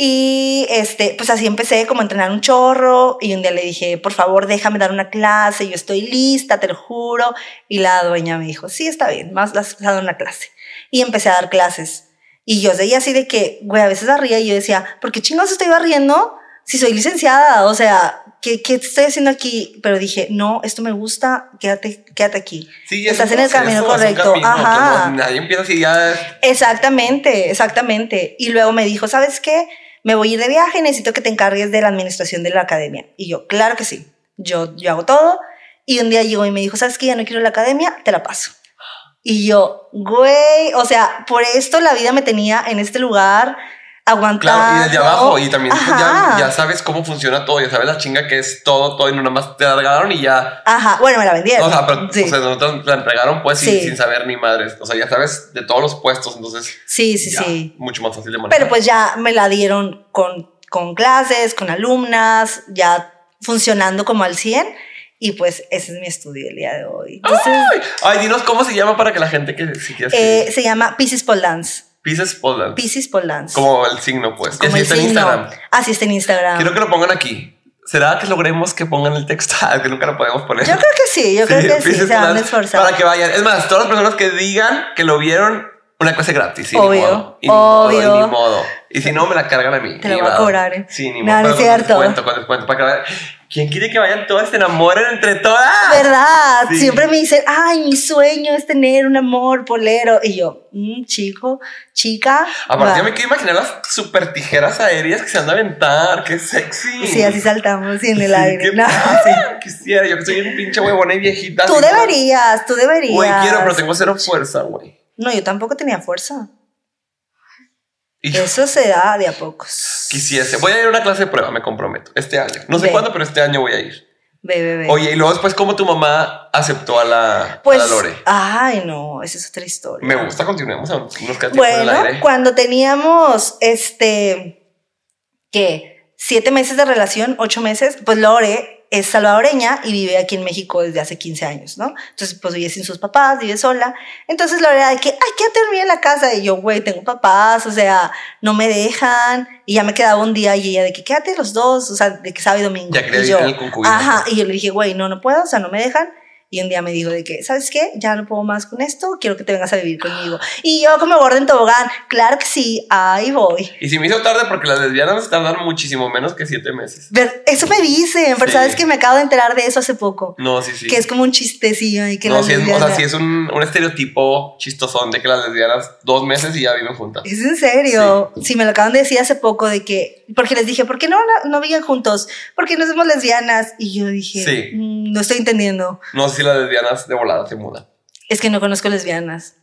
Y este, pues así empecé como a entrenar un chorro y un día le dije, por favor, déjame dar una clase, yo estoy lista, te lo juro. Y la dueña me dijo, sí, está bien, más vas a dar una clase. Y empecé a dar clases. Y yo seguía así de que, güey, a veces barría y yo decía, ¿por qué chingados estoy barriendo si soy licenciada? O sea, ¿qué, qué estoy haciendo aquí? Pero dije, no, esto me gusta, quédate, quédate aquí. Sí, es Estás en el camino correcto. camino, Ajá. no- nadie empieza así ya. Exactamente, exactamente. Y luego me dijo, ¿sabes qué? Me voy a ir de viaje, necesito que te encargues de la administración de la academia. Y yo, claro que sí, yo, yo hago todo. Y un día llegó y me dijo, ¿sabes qué? Ya no quiero la academia, te la paso. Y yo, güey, o sea, por esto la vida me tenía en este lugar, aguantando. Claro, y desde abajo. Y también pues, ya, ya sabes cómo funciona todo. Ya sabes la chinga que es todo, todo. Y no nada más te la regalaron y ya. Ajá, bueno, me la vendieron. O sea, pero sí. o sea, nosotros la entregaron pues sin, Sí. sin saber ni madres. O sea, ya sabes de todos los puestos. Entonces, sí, sí, ya, sí. mucho más fácil de manejar. Pero pues ya me la dieron con, con clases, con alumnas, ya funcionando como al 100. Y pues ese es mi estudio el día de hoy. Entonces, Ay, dinos cómo se llama para que la gente que si quiera eh, se llama Pisces Pole Dance. Pisces Pole Dance. Pisces Pole Dance. Como el signo, pues. Y Como así el está en signo. Instagram. Así está en Instagram. Quiero que lo pongan aquí. ¿Será que logremos que pongan el texto? (laughs) Ah, que nunca lo podemos poner. Yo creo que sí, yo creo que sí, se van a esforzar. Para que vayan. Es más, todas las personas que digan que lo vieron, una clase gratis. Y Obvio, Ni modo, y ni obvio. Modo, ni modo. Y si no, me la cargan a mí. Te lo voy a cobrar, ¿eh? Sí, ni No, modo. no es Pero cierto. Con descuento, con descuento. Para que. ¿Quién quiere que vayan todas, se enamoren entre todas? ¿Verdad? Sí. Siempre me dicen, ay, mi sueño es tener un amor polero. Y yo, "Mm, chico, chica. Aparte, va". yo me quiero imaginar las super tijeras aéreas que se van a aventar. ¡Qué sexy! Sí, así saltamos en el Sí, aire. No, (laughs) sí. Quisiera, yo que soy un pinche huevona y viejita. Tú deberías, tú deberías. Güey, quiero, pero tengo cero fuerza, güey. No, yo tampoco tenía fuerza. Y Eso se da de a pocos. quisiese. Voy a ir a una clase de prueba, me comprometo. Este año. No sé Ve. cuándo, pero este año voy a ir. Ve, ve, ve. Oye, y luego después, ¿cómo tu mamá aceptó a la, pues, a la Lore? ay, no, esa es otra historia. Me gusta, continuemos. El Bueno, aire. cuando teníamos, este, ¿qué? Siete meses de relación, ocho meses, pues Lore es salvadoreña y vive aquí en México desde hace 15 años, ¿no? Entonces, pues vive sin sus papás, vive sola. Entonces Lore era de que, ay, quédate a dormir en la casa. Y yo, güey, tengo papás, o sea, no me dejan. Y ya me quedaba un día y ella de que, quédate los dos, o sea, de que sábado y domingo. Ya y yo, el. Ajá, y yo le dije, güey, no, no puedo, o sea, no me dejan. Y un día me dijo de que, ¿sabes qué? Ya no puedo más con esto, quiero que te vengas a vivir conmigo. Y yo como gorda en tobogán, claro que sí, ahí voy. Y si me hizo tarde porque las lesbianas tardan muchísimo menos que siete meses. Ver- Eso me dicen, pero Sí. sabes que me acabo de enterar de eso hace poco. No, sí, sí. Que es como un chistecillo y que no, las sí es, o sea, lesbianas- sí es un, un estereotipo chistosón de que las lesbianas dos meses y ya viven juntas. ¿Es en serio? Sí. me lo acaban de decir hace poco de que, porque les dije, ¿por qué no, no viven juntos? Porque no somos lesbianas. Y yo dije, Sí. "Mm, no estoy entendiendo. No si las lesbianas de volada se mudan. Es que no conozco lesbianas.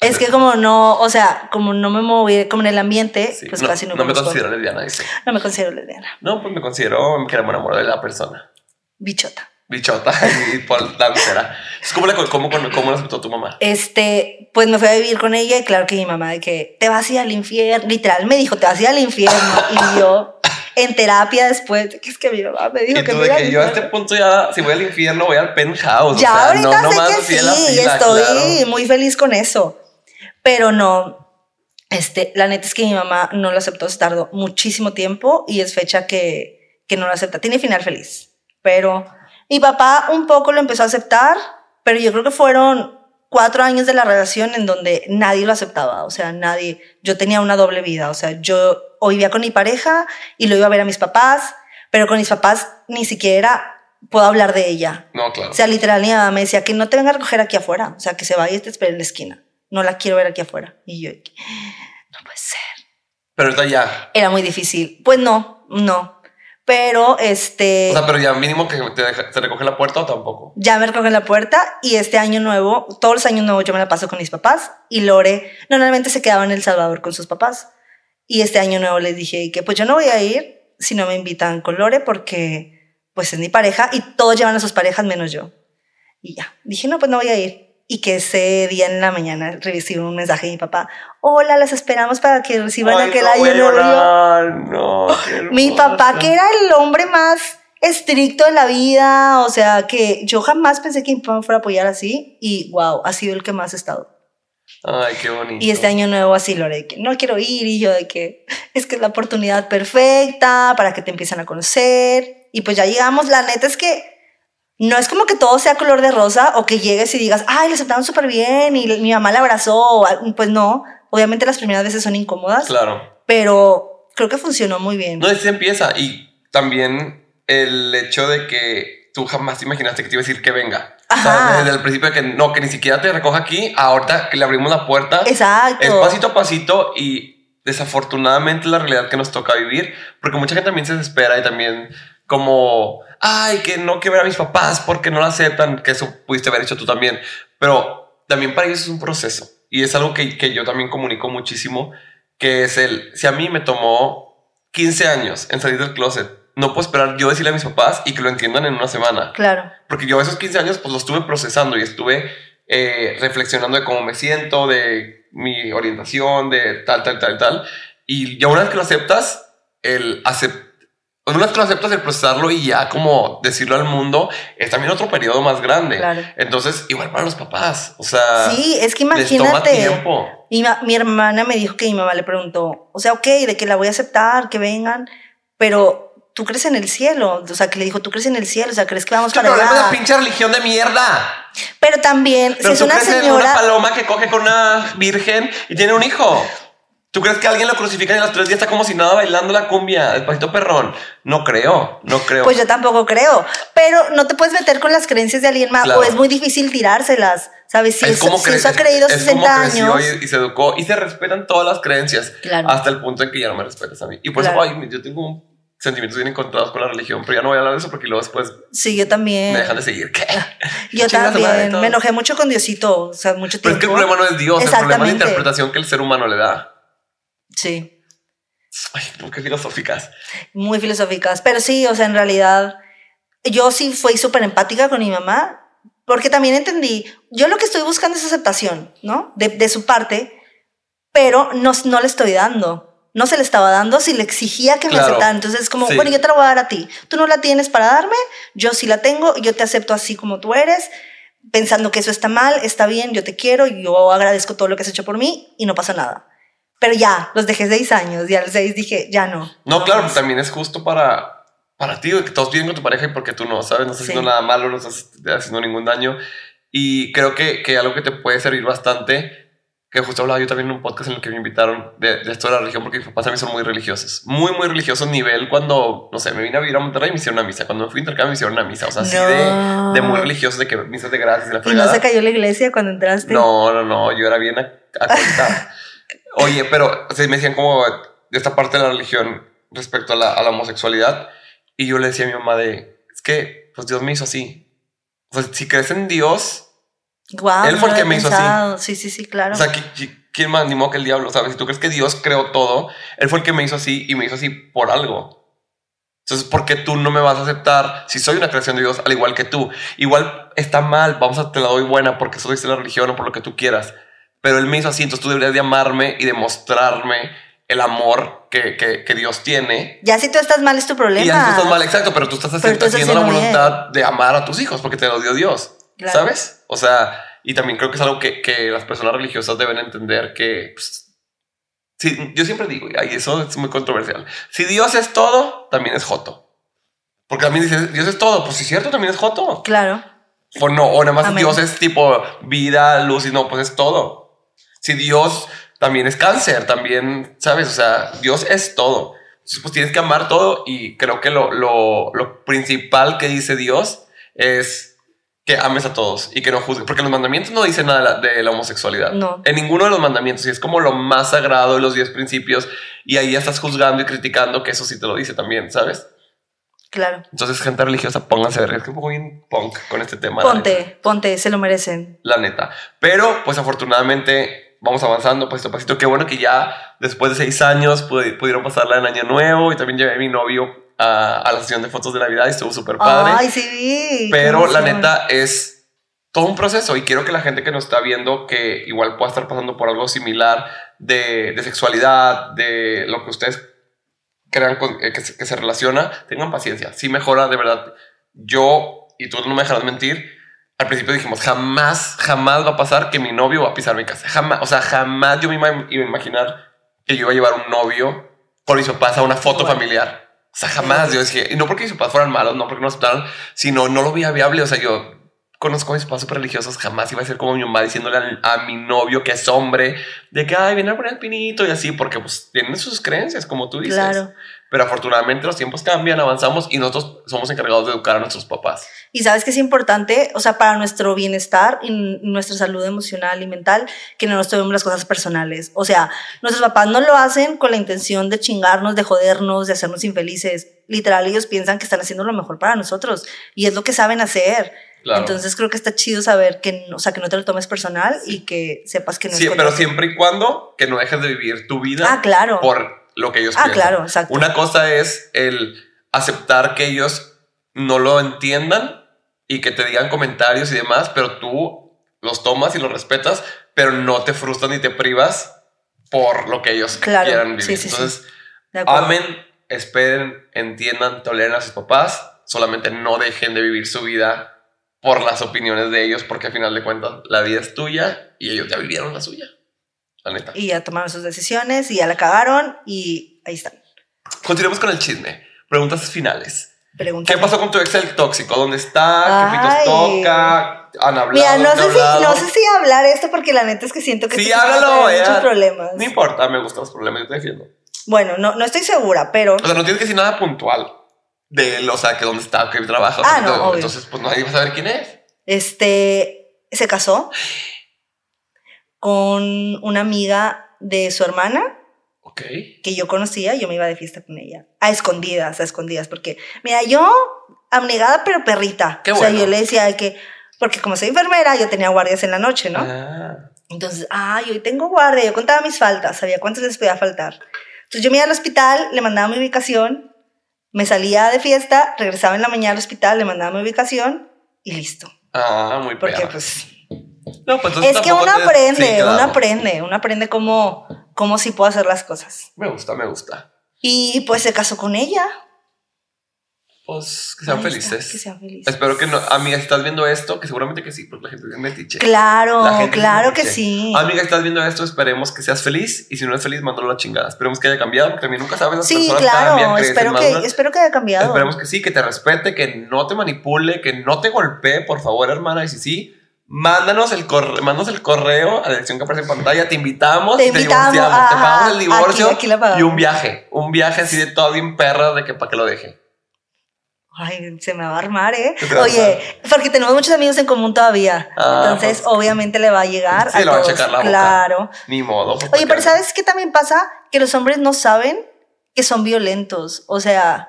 Es que como no, o sea, como no me moví como en el ambiente, Sí, pues no, casi no, no me considero lesbiana, dice. No me considero lesbiana. No, pues me considero que me enamoro de la persona. Bichota. Bichota (laughs) y por dancera. Es como, la, cómo, cómo, cómo lo aceptó tu mamá. Este, pues me fui a vivir con ella y claro que mi mamá de que te vas a ir al infierno, literal me dijo, te vas a ir al infierno. y yo en terapia después, de que es que mi mamá me dijo Y que me que yo a este punto ya, si voy al infierno, voy al penthouse. Ya o sea, ahorita no, sé nomás que sí, y estoy claro. muy feliz con eso. Pero no, este, la neta es que mi mamá no lo aceptó, se tardó muchísimo tiempo y es fecha que, que no lo acepta. Tiene final feliz, pero mi papá un poco lo empezó a aceptar, pero yo creo que fueron cuatro años de la relación en donde nadie lo aceptaba, o sea, nadie, yo tenía una doble vida, o sea, yo o vivía con mi pareja y lo iba a ver a mis papás, pero con mis papás ni siquiera puedo hablar de ella. No, claro. O sea, literal, mi mamá me decía que no te venga a recoger aquí afuera. O sea, que se vaya y te espere en la esquina. No la quiero ver aquí afuera. Y yo, no puede ser. Pero ahorita ya. Era muy difícil. Pues no, no. Pero este. O sea, pero ya mínimo que te, deja- te recoge la puerta o tampoco. ya me recogen la puerta y este año nuevo, todos los años nuevos yo me la paso con mis papás y Lore normalmente se quedaba en El Salvador con sus papás. Y este año nuevo les dije que pues yo no voy a ir si no me invitan con Lore porque pues es mi pareja y todos llevan a sus parejas menos yo. Y ya, dije no, pues no voy a ir. Y que ese día en la mañana recibí un mensaje de mi papá, hola, las esperamos para que reciban Ay, aquel no año voy a nuevo. Y yo, llorar, No, (laughs) mi papá, que era el hombre más estricto en la vida, o sea, que yo jamás pensé que mi papá me fuera a apoyar así y wow, ha sido el que más ha estado. Ay, qué bonito. Y este año nuevo así, Lore, de que no quiero ir y yo de que es que es la oportunidad perfecta para que te empiecen a conocer. Y pues ya llegamos, la neta es que no es como que todo sea color de rosa o que llegues y digas, ay, le aceptaron súper bien y mi mamá la abrazó. Pues no, obviamente las primeras veces son incómodas, Claro. pero creo que funcionó muy bien. No, así empieza. Y también el hecho de que tú jamás te imaginaste que te iba a decir que venga. O sea, Ajá. desde el principio de que no, que ni siquiera te recoja aquí, ahorita que le abrimos la puerta. Exacto. Es pasito a pasito y desafortunadamente la realidad que nos toca vivir, porque mucha gente también se desespera y también como, ay, que no quiero ver a mis papás porque no lo aceptan, que eso pudiste haber hecho tú también, pero también para ellos es un proceso y es algo que, que yo también comunico muchísimo, que es el, si a mí me tomó 15 años en salir del closet, no puedo esperar yo decirle a mis papás y que lo entiendan en una semana. Claro. Porque yo esos 15 años pues los estuve procesando y estuve eh, reflexionando de cómo me siento, de mi orientación, de tal, tal, tal, tal. Y ya una vez que lo aceptas, el acep- una vez que lo aceptas, el procesarlo y ya como decirlo al mundo es también otro periodo más grande. Claro. Entonces, igual para los papás. O sea, Sí, es que les toma imagínate. tiempo. Mi, mi hermana me dijo que mi mamá le preguntó, o sea, ok, de que la voy a aceptar, que vengan, pero tú crees en el cielo. O sea, que le dijo, tú crees en el cielo, o sea, crees que vamos ¿Qué para problema es la allá. pinche religión de mierda? Pero también, Pero si es una señora. una paloma que coge con una virgen y tiene un hijo. ¿Tú crees que alguien lo crucifica y a los tres días está como si nada bailando la cumbia, el pasito perrón? No creo, no creo. Pues yo tampoco creo. Pero no te puedes meter con las creencias de alguien más. Claro. O es muy difícil tirárselas. ¿Sabes? Si, es eso, como si eso ha creído es- es 60 como años. Y, y se educó y se respetan todas las creencias Claro. hasta el punto en que ya no me respetas a mí. Y por Claro. eso, ay, yo tengo sentimientos bien encontrados con la religión, pero ya no voy a hablar de eso porque luego después Sí, yo también. me dejan de seguir. ¿Qué? (laughs) Yo su madre, también. Me enojé mucho con Diosito. O sea, mucho Pero es tiempo. que el problema no es Dios, el problema es la interpretación que el ser humano le da. Sí. Ay, no, qué filosóficas. muy filosóficas. Pero sí, o sea, en realidad, yo sí fui súper empática con mi mamá, porque también entendí, yo lo que estoy buscando es aceptación, ¿no? De, de su parte, pero no, no le estoy dando. No se le estaba dando si le exigía que me Claro. aceptara. Entonces es como, Sí. bueno, yo te la voy a dar a ti. Tú no la tienes para darme, yo sí la tengo, yo te acepto así como tú eres, pensando que eso está mal, está bien, yo te quiero, yo agradezco todo lo que has hecho por mí y no pasa nada. Pero ya, los dejé seis años y a los seis dije, ya no. No, claro, más. también es justo para, para ti, que todos viven con tu pareja y porque tú no, ¿sabes? No estás Sí. haciendo nada malo, no estás haciendo ningún daño. Y creo que, que algo que te puede servir bastante, que justo hablaba yo también en un podcast en el que me invitaron de, de esto de la religión, porque mis papás también son muy religiosos. Muy, muy religiosos, nivel cuando, no sé, me vine a vivir a Monterrey y me hicieron una misa. Cuando me fui a intercambio me hicieron una misa. O sea, así No. de, de muy religiosos, de que misas de gracias y la ¿Y no se cayó la iglesia cuando entraste? No, no, no, yo era bien ac- acoltado. (laughs) Oye, pero se me decían como de esta parte de la religión respecto a la, a la homosexualidad. Y yo le decía a mi mamá de, es que, pues Dios me hizo así. O sea, si crees en Dios, Guau, Él fue el que me había hizo así. pensado. Sí, sí, sí, claro. o sea, ¿qui- qui- ¿quién más animó que el diablo? ¿Sabes? Si tú crees que Dios creó todo, Él fue el que me hizo así y me hizo así por algo. Entonces, ¿por qué tú no me vas a aceptar si soy una creación de Dios al igual que tú? Igual está mal, vamos a te la doy buena porque soy de la religión o por lo que tú quieras. Pero Él me hizo así, entonces tú deberías de amarme y demostrarme el amor que, que, que Dios tiene. ya si tú estás mal es tu problema. Y ya tú estás mal, exacto, pero tú estás Pero tú estás haciendo la haciendo bien. voluntad de amar a tus hijos porque te lo dio Dios. Claro. ¿Sabes? O sea, y también creo que es algo que, que las personas religiosas deben entender que... pues, sí, yo siempre digo, y eso es muy controversial, si Dios es todo, también es Joto. Porque también dices, Dios es todo, pues si es cierto, también es Joto. Claro. O no, o nada más Amén. Dios es tipo vida, luz y no, pues es todo. Si Dios también es cáncer, también, ¿sabes? O sea, Dios es todo. Entonces, pues tienes que amar todo y creo que lo, lo, lo principal que dice Dios es que ames a todos y que no juzgues, porque los mandamientos no dicen nada de la, de la homosexualidad. No. En ninguno de los mandamientos y es como lo más sagrado de los diez principios y ahí ya estás juzgando y criticando que eso sí te lo dice también, ¿sabes? Claro. Entonces, gente religiosa, pónganse a ver, es que un poco bien punk con este tema. Ponte, ponte, se lo merecen. la neta. Pero, pues afortunadamente, vamos avanzando pasito a pasito. Qué bueno que ya después de seis años pudi- pudieron pasarla en Año Nuevo y también llevé a mi novio a, a la sesión de fotos de Navidad y estuvo súper padre. Ay, sí Pero la neta es todo un proceso y quiero que la gente que nos está viendo, que igual pueda estar pasando por algo similar de, de sexualidad, de lo que ustedes crean con- eh, que, se, que se relaciona, tengan paciencia. Sí mejora, de verdad. Yo, y tú no me dejarás mentir, al principio dijimos, jamás, jamás va a pasar que mi novio va a pisar mi casa. Jamás, o sea, jamás yo me iba, a imaginar que yo iba a llevar un novio con mis papás a una foto Bueno. familiar. O sea, jamás. Yo decía, y no porque mis papás fueran malos, no porque no aceptaran, sino no lo veía viable. O sea, yo conozco a mis papás súper religiosos, jamás iba a ser como mi mamá diciéndole a, mi novio que es hombre, de que, ay, viene a poner el pinito y así, porque pues tienen sus creencias, como tú dices. Claro. Pero afortunadamente los tiempos cambian, avanzamos y nosotros somos encargados de educar a nuestros papás. Y sabes que es importante, o sea, para nuestro bienestar y nuestra salud emocional y mental, que no nos tomemos las cosas personales. O sea, nuestros papás no lo hacen con la intención de chingarnos, de jodernos, de hacernos infelices. Literal, ellos piensan que están haciendo lo mejor para nosotros y es lo que saben hacer. Claro. Entonces creo que está chido saber que, o sea, que no te lo tomes personal y que sepas que no Sí, es pero siempre y cuando que no dejes de vivir tu vida Ah, claro. por lo que ellos Ah, piensan. claro, exacto. Una cosa es el aceptar que ellos no lo entiendan y que te digan comentarios y demás, pero tú los tomas y los respetas, pero no te frustras ni te privas por lo que ellos Claro, quieran vivir. sí, sí, sí. Entonces, acuerdo. amen esperen, entiendan, toleren a sus papás, solamente no dejen de vivir su vida por las opiniones de ellos, porque al final de cuentas la vida es tuya y ellos ya vivieron la suya. La neta. Y ya tomaron sus decisiones y ya la cagaron y ahí están. Continuemos con el chisme. Preguntas finales. Pregunta. ¿Qué pasó con tu ex el tóxico? ¿Dónde está? ¿Qué pitos toca? ¿Han hablado? Mira, no ¿No han sé, si, hablado? no sé si hablar esto porque la neta es que siento que Sí, háblalo, ya. muchos problemas. No importa, me gustan los problemas, yo te defiendo. Bueno, no, no estoy segura, pero O sea, no tienes que decir nada puntual de él, o sea, que dónde está, que trabaja. Ah, no, Entonces, obvio. Entonces, pues nadie va a saber quién es. este se casó con una amiga de su hermana que yo conocía, yo me iba de fiesta con ella, a escondidas, a escondidas, porque, mira, yo, abnegada pero perrita, Qué o sea, bueno. yo le decía de que, porque como soy enfermera, yo tenía guardias en la noche, ¿no? Ah, Entonces, ay, hoy tengo guardia, yo contaba mis faltas, sabía cuántas veces podía faltar. Entonces yo me iba al hospital, le mandaba mi ubicación, me salía de fiesta, regresaba en la mañana al hospital, le mandaba mi ubicación y listo. ah, muy Porque perra. pues No, pues es que uno te- aprende, Sí, claro. uno aprende, uno aprende cómo, cómo sí puedo hacer las cosas. Me gusta, me gusta. Y pues se casó con ella. Pues que sean felices. que sean felices. Espero que no. Amiga, estás viendo esto, que seguramente que sí, porque la gente es metiche. Claro, claro que sí. Amiga, estás viendo esto, esperemos que seas feliz. Y si no eres feliz, mándalo a la chingada. Esperemos que haya cambiado, porque también nunca sabes las Sí, personas claro, espero que, espero que haya cambiado. Esperemos que sí, que te respete, que no te manipule, que no te golpee, por favor, hermana. Y si sí, mándanos el correo, mándanos el correo a la dirección que aparece en pantalla. Te invitamos, Te y te invitamos, divorciamos, te pagamos el divorcio aquí- aquí y un viaje. Un viaje así de todo bien perra de que para que lo deje. Ay, se me va a armar, ¿eh? ¿Qué te va a Oye, porque tenemos muchos amigos en común todavía. Ah, Entonces, pues. obviamente le va a llegar Sí, a le va a checar la boca. Claro. Ni modo. pues, Oye, pero ¿sabes qué también pasa? Que los hombres no saben que son violentos. O sea,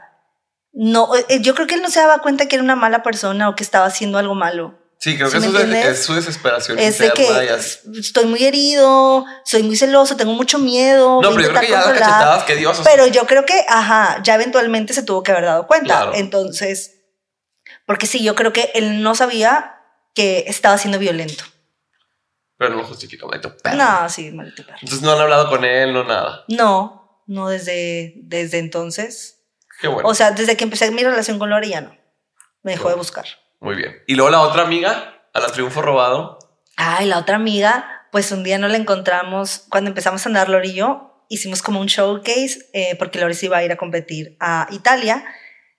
no, eh, yo creo que él no se daba cuenta que era una mala persona o que estaba haciendo algo malo. Sí, creo ¿Sí que eso es, es su desesperación Es de que estoy muy herido, soy muy celoso, tengo mucho miedo. No, pero yo creo que ya las cachetadas que dio. o sea, Pero yo creo que, ajá, ya eventualmente se tuvo que haber dado cuenta. Claro. Entonces, porque sí, yo creo que él no sabía que estaba siendo violento. Pero no lo justifica, maldito perro. No, sí, maldito perro. Entonces no han hablado con él, no nada. No, no desde, desde entonces. Qué bueno. O sea, desde que empecé mi relación con Lori ya no. Me dejó de buscar. Muy bien. Y luego la otra amiga, a la triunfo robado. Ay, la otra amiga, pues un día no la encontramos. Cuando empezamos a andar Lori y yo, hicimos como un showcase eh, porque Lori se iba a ir a competir a Italia.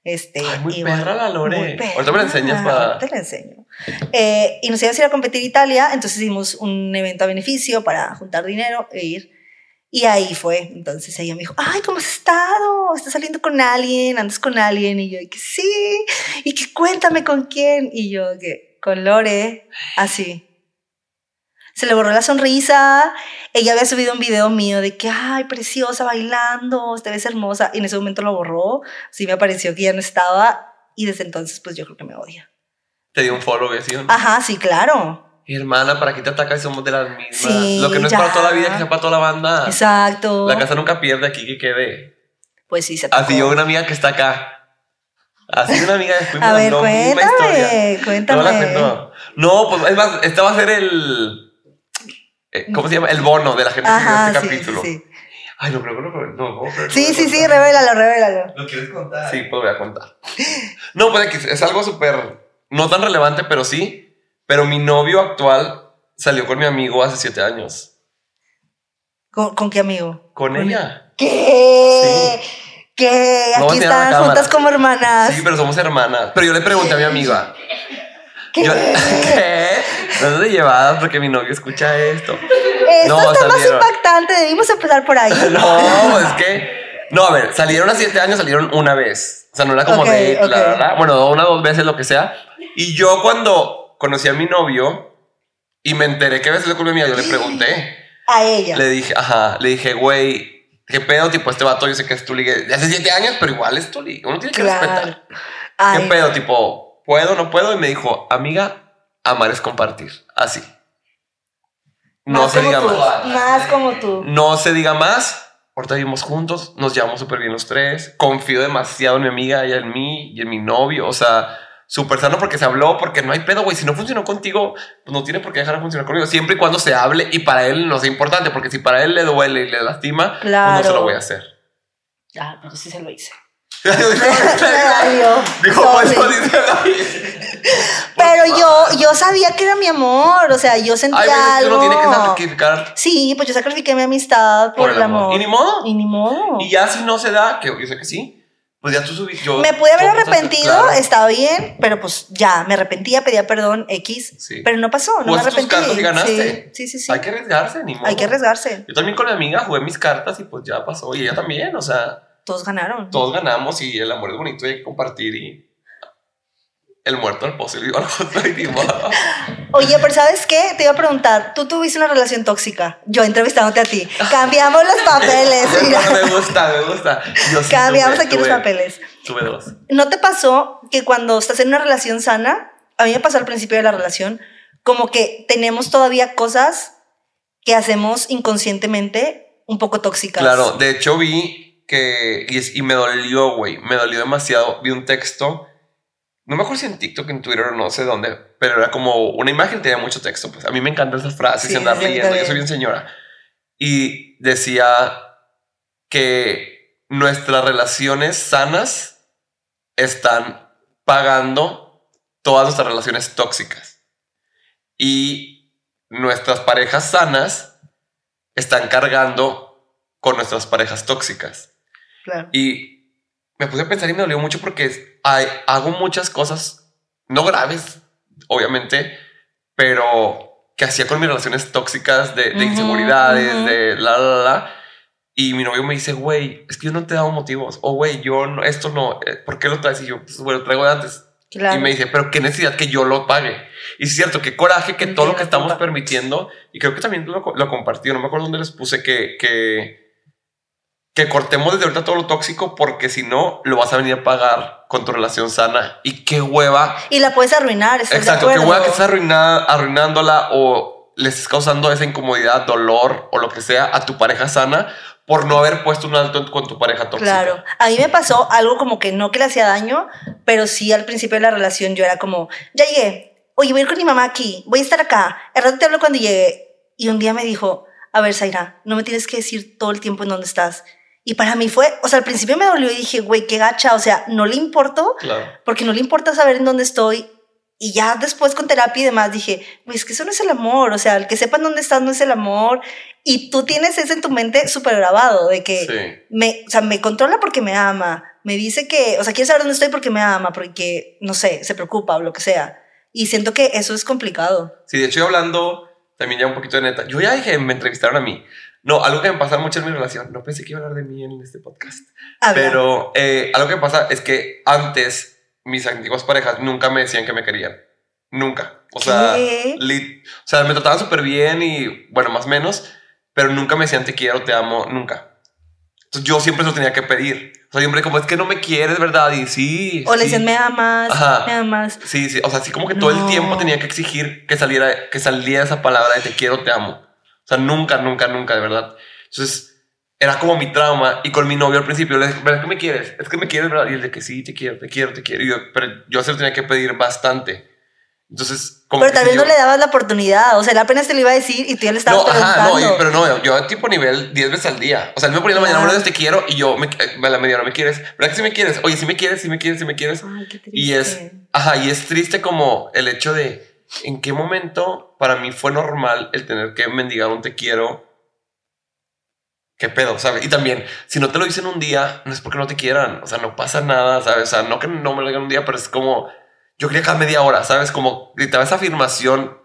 Este, Ay, muy y perra la Lore. perra. Ahorita me la enseñas para- te la enseño. Eh, y nos íbamos a ir a competir a Italia, entonces hicimos un evento a beneficio para juntar dinero e ir. Y ahí fue. Entonces ella me dijo, ay, ¿cómo has estado? ¿Estás saliendo con alguien? ¿Andas con alguien? Y yo, que sí. Y que cuéntame con quién. Y yo, que con Lore, así. Se le borró la sonrisa. Ella había subido un video mío de que, ay, preciosa, bailando, te ves hermosa. Y en ese momento lo borró. Sí me pareció que ya no estaba. Y desde entonces, pues yo creo que me odia. Te dio un follow, ¿sí? Ajá, sí, claro. Hermana, ¿para qué te atacas si somos de las mismas? Sí, Lo que no es ya. para toda la vida, que sea para toda la banda. Exacto. La casa nunca pierde aquí que quede. Pues sí, se atacó. Así yo una amiga que está acá. Así una amiga después (laughs) A ver, historia. cuéntame, cuéntame. No la cuento. No, pues es más, este va a ser el. eh, ¿Cómo se llama? El bono de la gente que vio Ajá, este sí, capítulo. sí, sí. Ay, no, pero no, no, no, no, pero Sí, no, sí, sí, no. revélalo, revélalo. ¿Lo quieres contar? Sí, pues voy a contar. No, pues es algo súper, no tan relevante, pero sí. Pero mi novio actual salió con mi amigo hace siete años. ¿Con, con qué amigo? Con ella. ¿Qué? ¿Qué? No, Aquí la cámara. juntas como hermanas. Sí, pero somos hermanas. Pero yo le pregunté a mi amiga. ¿Qué? Yo, (laughs) ¿Qué? No te llevadas porque mi novio escucha esto. Esto No, está más impactante, debimos empezar por ahí. (laughs) No, es que. No, a ver, salieron a siete años, salieron una vez. O sea, no era como ok. la verdad. Bueno, una, dos veces, lo que sea. Y yo cuando conocí a mi novio y me enteré que había salido con amiga, yo le pregunté. A ella. Le dije, ajá, le dije, güey, ¿qué pedo? Tipo, este vato yo sé que es tu liga de hace siete años, pero igual es tu liga. Uno tiene que Claro. respetar. ¿Qué Ay, pedo? Tipo, ¿puedo, no puedo? Y me dijo, amiga, amar es compartir. Así. No más se diga tú, más. Más como tú. No se diga más. Ahorita vivimos juntos, nos llevamos súper bien los tres. Confío demasiado en mi amiga, ella en mí y en mi novio. O sea, súper sano porque se habló, porque no hay pedo, güey. Si no funcionó contigo, pues no tiene por qué dejar de funcionar conmigo. Siempre y cuando se hable y para él no sea importante, porque si para él le duele y le lastima, pues no se Claro. lo voy a hacer. Ah, pero sí se lo hice. (laughs) Dijo, pues, Pero yo, yo sabía que era mi amor, o sea, yo sentía Ay, algo. uno tiene que sacrificar Sí, pues yo sacrifiqué mi amistad por, el amor. Y ni modo. Y ni modo. Y ya si no se da, que yo sé que sí, pues ya tú subiste. Yo, Me pude haber pues, arrepentido, claro. estaba bien, pero pues ya, me arrepentía, pedía perdón, X, Sí. pero no pasó, no me tus arrepentí. cartas y ganaste. Sí, sí, sí. sí. Hay que arriesgarse, ni modo. Hay que arriesgarse. Yo también con mi amiga jugué mis cartas y pues ya pasó. Y ella también, o sea, Todos ganaron. todos ganamos y el amor es bonito y hay que compartir y el muerto al (laughs) modo. Oye, pero ¿sabes qué? Te iba a preguntar, tú tuviste una relación tóxica, yo entrevistándote a ti. Cambiamos los papeles. (laughs) mira. No, me gusta, me gusta. Yo sí Cambiamos tuve- aquí los papeles. Tuve dos. ¿No te pasó que cuando estás en una relación sana, a mí me pasó al principio de la relación, como que tenemos todavía cosas que hacemos inconscientemente un poco tóxicas? Claro, de hecho vi que, y me dolió, güey, me dolió demasiado. Vi un texto, no me acuerdo si en TikTok, en Twitter o no sé dónde, pero era como una imagen, tenía mucho texto. Pues a mí me encantan esas frases Sí, y andar leyendo, yo soy bien señora. Y decía que nuestras relaciones sanas están pagando todas nuestras relaciones tóxicas. Y nuestras parejas sanas están cargando con nuestras parejas tóxicas. Claro. Y me puse a pensar y me dolió mucho porque hay- hago muchas cosas, no graves, obviamente, pero que hacía con mis relaciones tóxicas de, de Ujú, inseguridades, ujú. de la, la, la. Y mi novio me dice, güey, es que yo no te he dado motivos. O, güey, yo no, esto no, eh, ¿por qué lo traes? Y yo, pues, bueno, traigo de antes. Claro. Y me dice, pero qué necesidad que yo lo pague. Y es cierto, qué coraje que todo lo que estamos permitiendo, y creo que también lo, lo compartí, no me acuerdo dónde les puse que, que, que cortemos desde ahorita todo lo tóxico, porque si no, lo vas a venir a pagar con tu relación sana. Y qué hueva. Y la puedes arruinar, ¿estás Exacto, qué hueva que estás arruinada, arruinándola o le estés causando esa incomodidad, dolor o lo que sea a tu pareja sana por no haber puesto un alto con tu pareja tóxica. Claro, a mí me pasó algo como que no que le hacía daño, pero sí al principio de la relación yo era como, ya llegué, oye, voy a ir con mi mamá aquí, voy a estar acá, al rato te hablo cuando llegue. Y un día me dijo, a ver, Zaira, no me tienes que decir todo el tiempo en dónde estás. Y para mí fue, o sea, al principio me dolió y dije, güey, qué gacha, o sea, no le importó, Claro. porque no le importa saber en dónde estoy. Y ya después con terapia y demás dije, güey, es que eso no es el amor, o sea, el que sepan dónde estás no es el amor. Y tú tienes eso en tu mente súper grabado, de que Sí. me, o sea, me controla porque me ama, me dice que, o sea, quiere saber dónde estoy porque me ama, porque, no sé, se preocupa o lo que sea. Y siento que eso es complicado. Sí, de hecho, hablando también ya un poquito de neta. Yo ya dije, me entrevistaron a mí. No, algo que me pasa mucho en mi relación. No pensé que iba a hablar de mí en este podcast. Habla. Pero eh, algo que pasa es que antes mis antiguas parejas nunca me decían que me querían. Nunca. O sea, o sea me trataban súper bien y, bueno, más o menos, pero nunca me decían te quiero, te amo, nunca. Entonces yo siempre se lo tenía que pedir. O sea, siempre como es que no me quieres, ¿verdad? Y sí. o le sí. dicen, me amas, Ajá. me amas. Sí, sí, o sea, así como que todo el tiempo tenía que exigir que saliera, que saliera esa palabra de te quiero, te amo. O sea, nunca, nunca, nunca, de verdad. Entonces, era como mi trauma. Y con mi novio al principio le dije, ¿verdad que me quieres? Es que me quieres, ¿verdad? Y él de que sí, te quiero, te quiero, te quiero. Y yo, pero yo se lo tenía que pedir bastante. Entonces, como Pero tal si vez no yo- le dabas la oportunidad. O sea, él apenas te lo iba a decir y tú ya le estabas no, ajá, no, preguntando. pero no, yo tipo nivel 10 veces al día. O sea, él me ponía en la mañana, días, te quiero, y yo, me, eh, a la media, no me quieres. ¿Verdad que sí me quieres? Oye, sí me quieres, sí me quieres, sí me quieres. Ay, qué triste. Y es, ajá, y es triste como el hecho de en qué momento para mí fue normal el tener que mendigar un te quiero. ¿Qué pedo? ¿Sabes? Y también, si no te lo dicen un día, no es porque no te quieran. O sea, no pasa nada, ¿sabes? O sea, no que no me lo digan un día, pero es como, yo quería cada media hora, ¿sabes? Como gritaba esa afirmación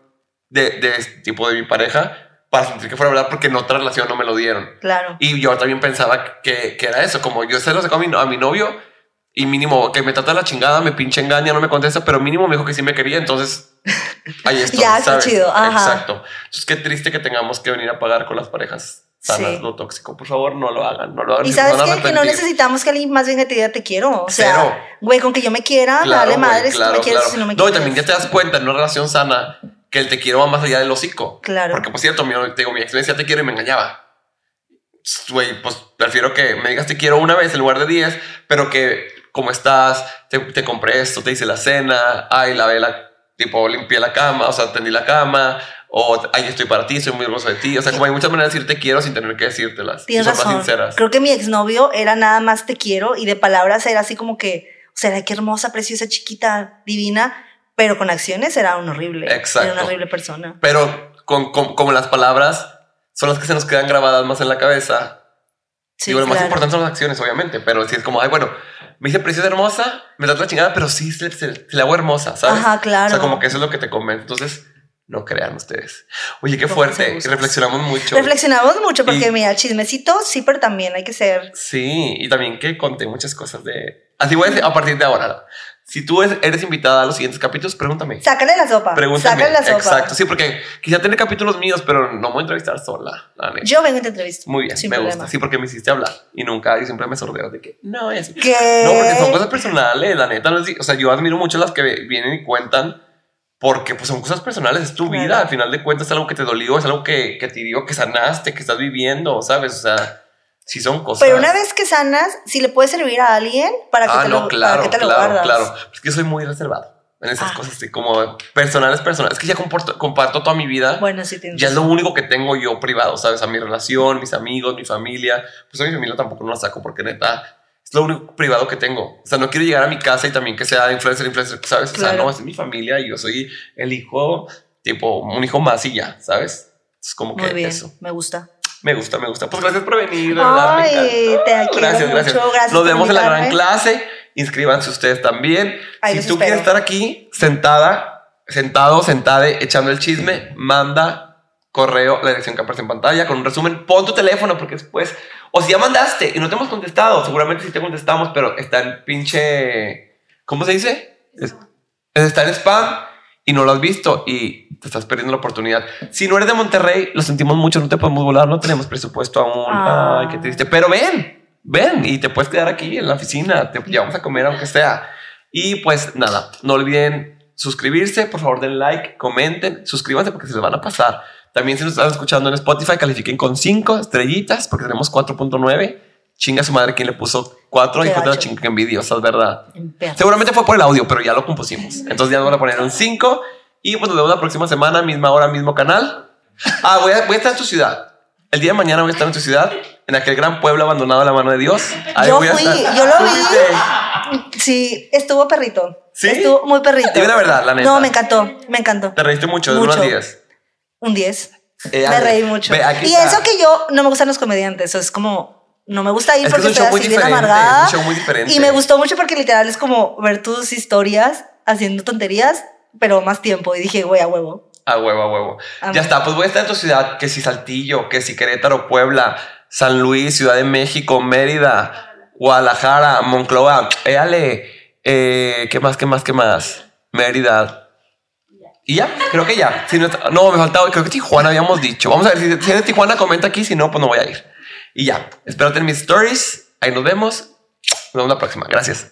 de, de este tipo de mi pareja para sentir que fuera verdad porque en otra relación no me lo dieron. Claro. Y yo también pensaba que, que era eso, como yo se lo sacó a mi, a mi novio y mínimo que me trata la chingada, me pinche engaña, no me contesta, pero mínimo me dijo que sí me quería, entonces ahí estoy. (laughs) Ya, ¿sabes? chido, ajá. Exacto. Entonces qué triste que tengamos que venir a pagar con las parejas sanas Sí. lo tóxico. Por favor, no lo hagan, no lo hagan. Y sabes qué? que no necesitamos que alguien más bien que te diga te quiero. O sea, güey, con que yo me quiera, Claro, dale madre si tú me quieres claro. si no me No, y quieres. también ya te das cuenta en una relación sana que el te quiero va más allá del hocico. Claro. Porque, por cierto, mi, digo, mi ex me decía te quiero y me engañaba. Güey, pues prefiero que me digas te quiero una vez en lugar de diez, pero que, ¿cómo estás? Te, te compré esto, te hice la cena, ay, la vela, tipo, limpié la cama, o sea, tendí la cama, O, ay, estoy para ti, soy muy hermoso de ti. O sea, como hay muchas maneras de decir te quiero sin tener que decírtelas. Tienes y son razón. más sinceras. Creo que mi exnovio era nada más te quiero y de palabras era así como que, o sea, qué hermosa, preciosa, chiquita, divina, pero con acciones era un horrible. Exacto. Era una horrible persona. Pero con, con- como las palabras son las que se nos quedan grabadas más en la cabeza. Sí, lo más claro. importante son las acciones, obviamente. Pero si es como, ay, bueno, me dice preciosa, hermosa, me trata la chingada, pero sí se, se- se la hago hermosa, ¿sabes? Ajá, claro. O sea, como que eso es lo que te convence. Entonces, no crean ustedes. Oye, qué fuerte. Reflexionamos mucho. Reflexionamos mucho porque, Y- mira, chismecito, sí, pero también hay que ser. Sí, y también que conté muchas cosas de... Así voy a decir a partir de ahora. Si tú eres invitada a los siguientes capítulos, pregúntame. Sácale la sopa. Pregúntame. Sácale la sopa. Exacto, sí, porque quisiera tener capítulos míos, pero no me voy a entrevistar sola. la neta. Yo vengo y te entrevisto. Muy bien, me problema. gusta. Sí, porque me hiciste hablar y nunca, y siempre me sordeo de que no es. ¿Qué? No, porque son cosas personales, la neta. no es- o sea, yo admiro mucho las que vienen y cuentan porque pues son cosas personales, es tu Claro. vida. Al final de cuentas, es algo que te dolió, es algo que, que te dio, que sanaste, que estás viviendo, ¿sabes? O sea, sí son cosas. Pero una vez que sanas, si le puede servir a alguien para que Ah, te no, lo, claro, para que te lo claro, guardas. claro. Es que soy muy reservado en esas Ah. cosas, así como personales, personales. Es que ya comporto- comparto toda mi vida. Bueno, sí tienes Ya es lo único que tengo yo privado, ¿sabes? A mi relación, mis amigos, mi familia. Pues a mi familia tampoco no la saco porque neta es lo único privado que tengo. O sea, no quiero llegar a mi casa y también que sea influencer, influencer, ¿sabes? O sea, Claro. no, es mi familia y yo soy el hijo, tipo, un hijo más y ya, ¿sabes? Es como que Muy bien, eso. me gusta. Me gusta, me gusta. Pues gracias por venir, verdad. Ay, encanta. te quiero Gracias, gracias. mucho, gracias Nos por vemos en la gran clase. Inscríbanse ustedes también. Ahí si tú espero. quieres estar aquí sentada, sentado, sentade, echando el chisme, manda correo la dirección que aparece en pantalla con un resumen. Pon tu teléfono porque después, o si ya mandaste y no te hemos contestado, seguramente sí te contestamos, pero está en pinche, ¿cómo se dice? Es- está en spam y no lo has visto y te estás perdiendo la oportunidad. Si no eres de Monterrey, lo sentimos mucho, no te podemos volar, no tenemos presupuesto aún. Ah. Ay, qué triste. Pero ven, ven y te puedes quedar aquí en la oficina, te llevamos a comer aunque sea. Y pues nada, no olviden suscribirse, por favor den like, comenten, suscríbanse porque se les van a pasar. También si nos están escuchando en Spotify, califiquen con 5 estrellitas porque tenemos 4.9. Chinga su madre quien le puso 4 Qué y fue de la chinga envidiosas, ¿verdad? En pedazos. Seguramente fue por el audio, pero ya lo compusimos. Entonces ya nos van a poner un 5. Y pues nos vemos la próxima semana, misma hora, mismo canal. Ah, voy a, voy a estar en tu ciudad. El día de mañana voy a estar en tu ciudad, en aquel gran pueblo abandonado a la mano de Dios. Ahí Yo voy a fui, estar. yo lo vi. Sí, estuvo perrito. ¿Sí? Estuvo muy perrito. Dime la verdad, la neta. No, me encantó, me encantó. Te reíste mucho, de Mucho. 1 al 10. Un 10. Eh, me reí mucho. ve, Y está. eso que yo no me gustan los comediantes, eso es como no me gusta ir Es que es porque estoy así bien amargada. es un show muy diferente. Y me gustó mucho porque literal es como ver tus historias haciendo tonterías, pero más tiempo. Y dije, güey, a huevo. A huevo, a huevo. Ya está, pues voy a estar en tu ciudad, que si Saltillo, que si Querétaro, Puebla, San Luis, Ciudad de México, Mérida, Guadalajara, Monclova, éale, eh, ¿qué más, qué más, qué más? Mérida. Y ya, creo que ya. Si no, está- no, me faltaba, creo que Tijuana habíamos dicho. Vamos a ver si, si eres de Tijuana, comenta aquí, si no, pues no voy a ir. Y ya, espérate en mis stories, ahí nos vemos. Nos vemos la próxima. Gracias.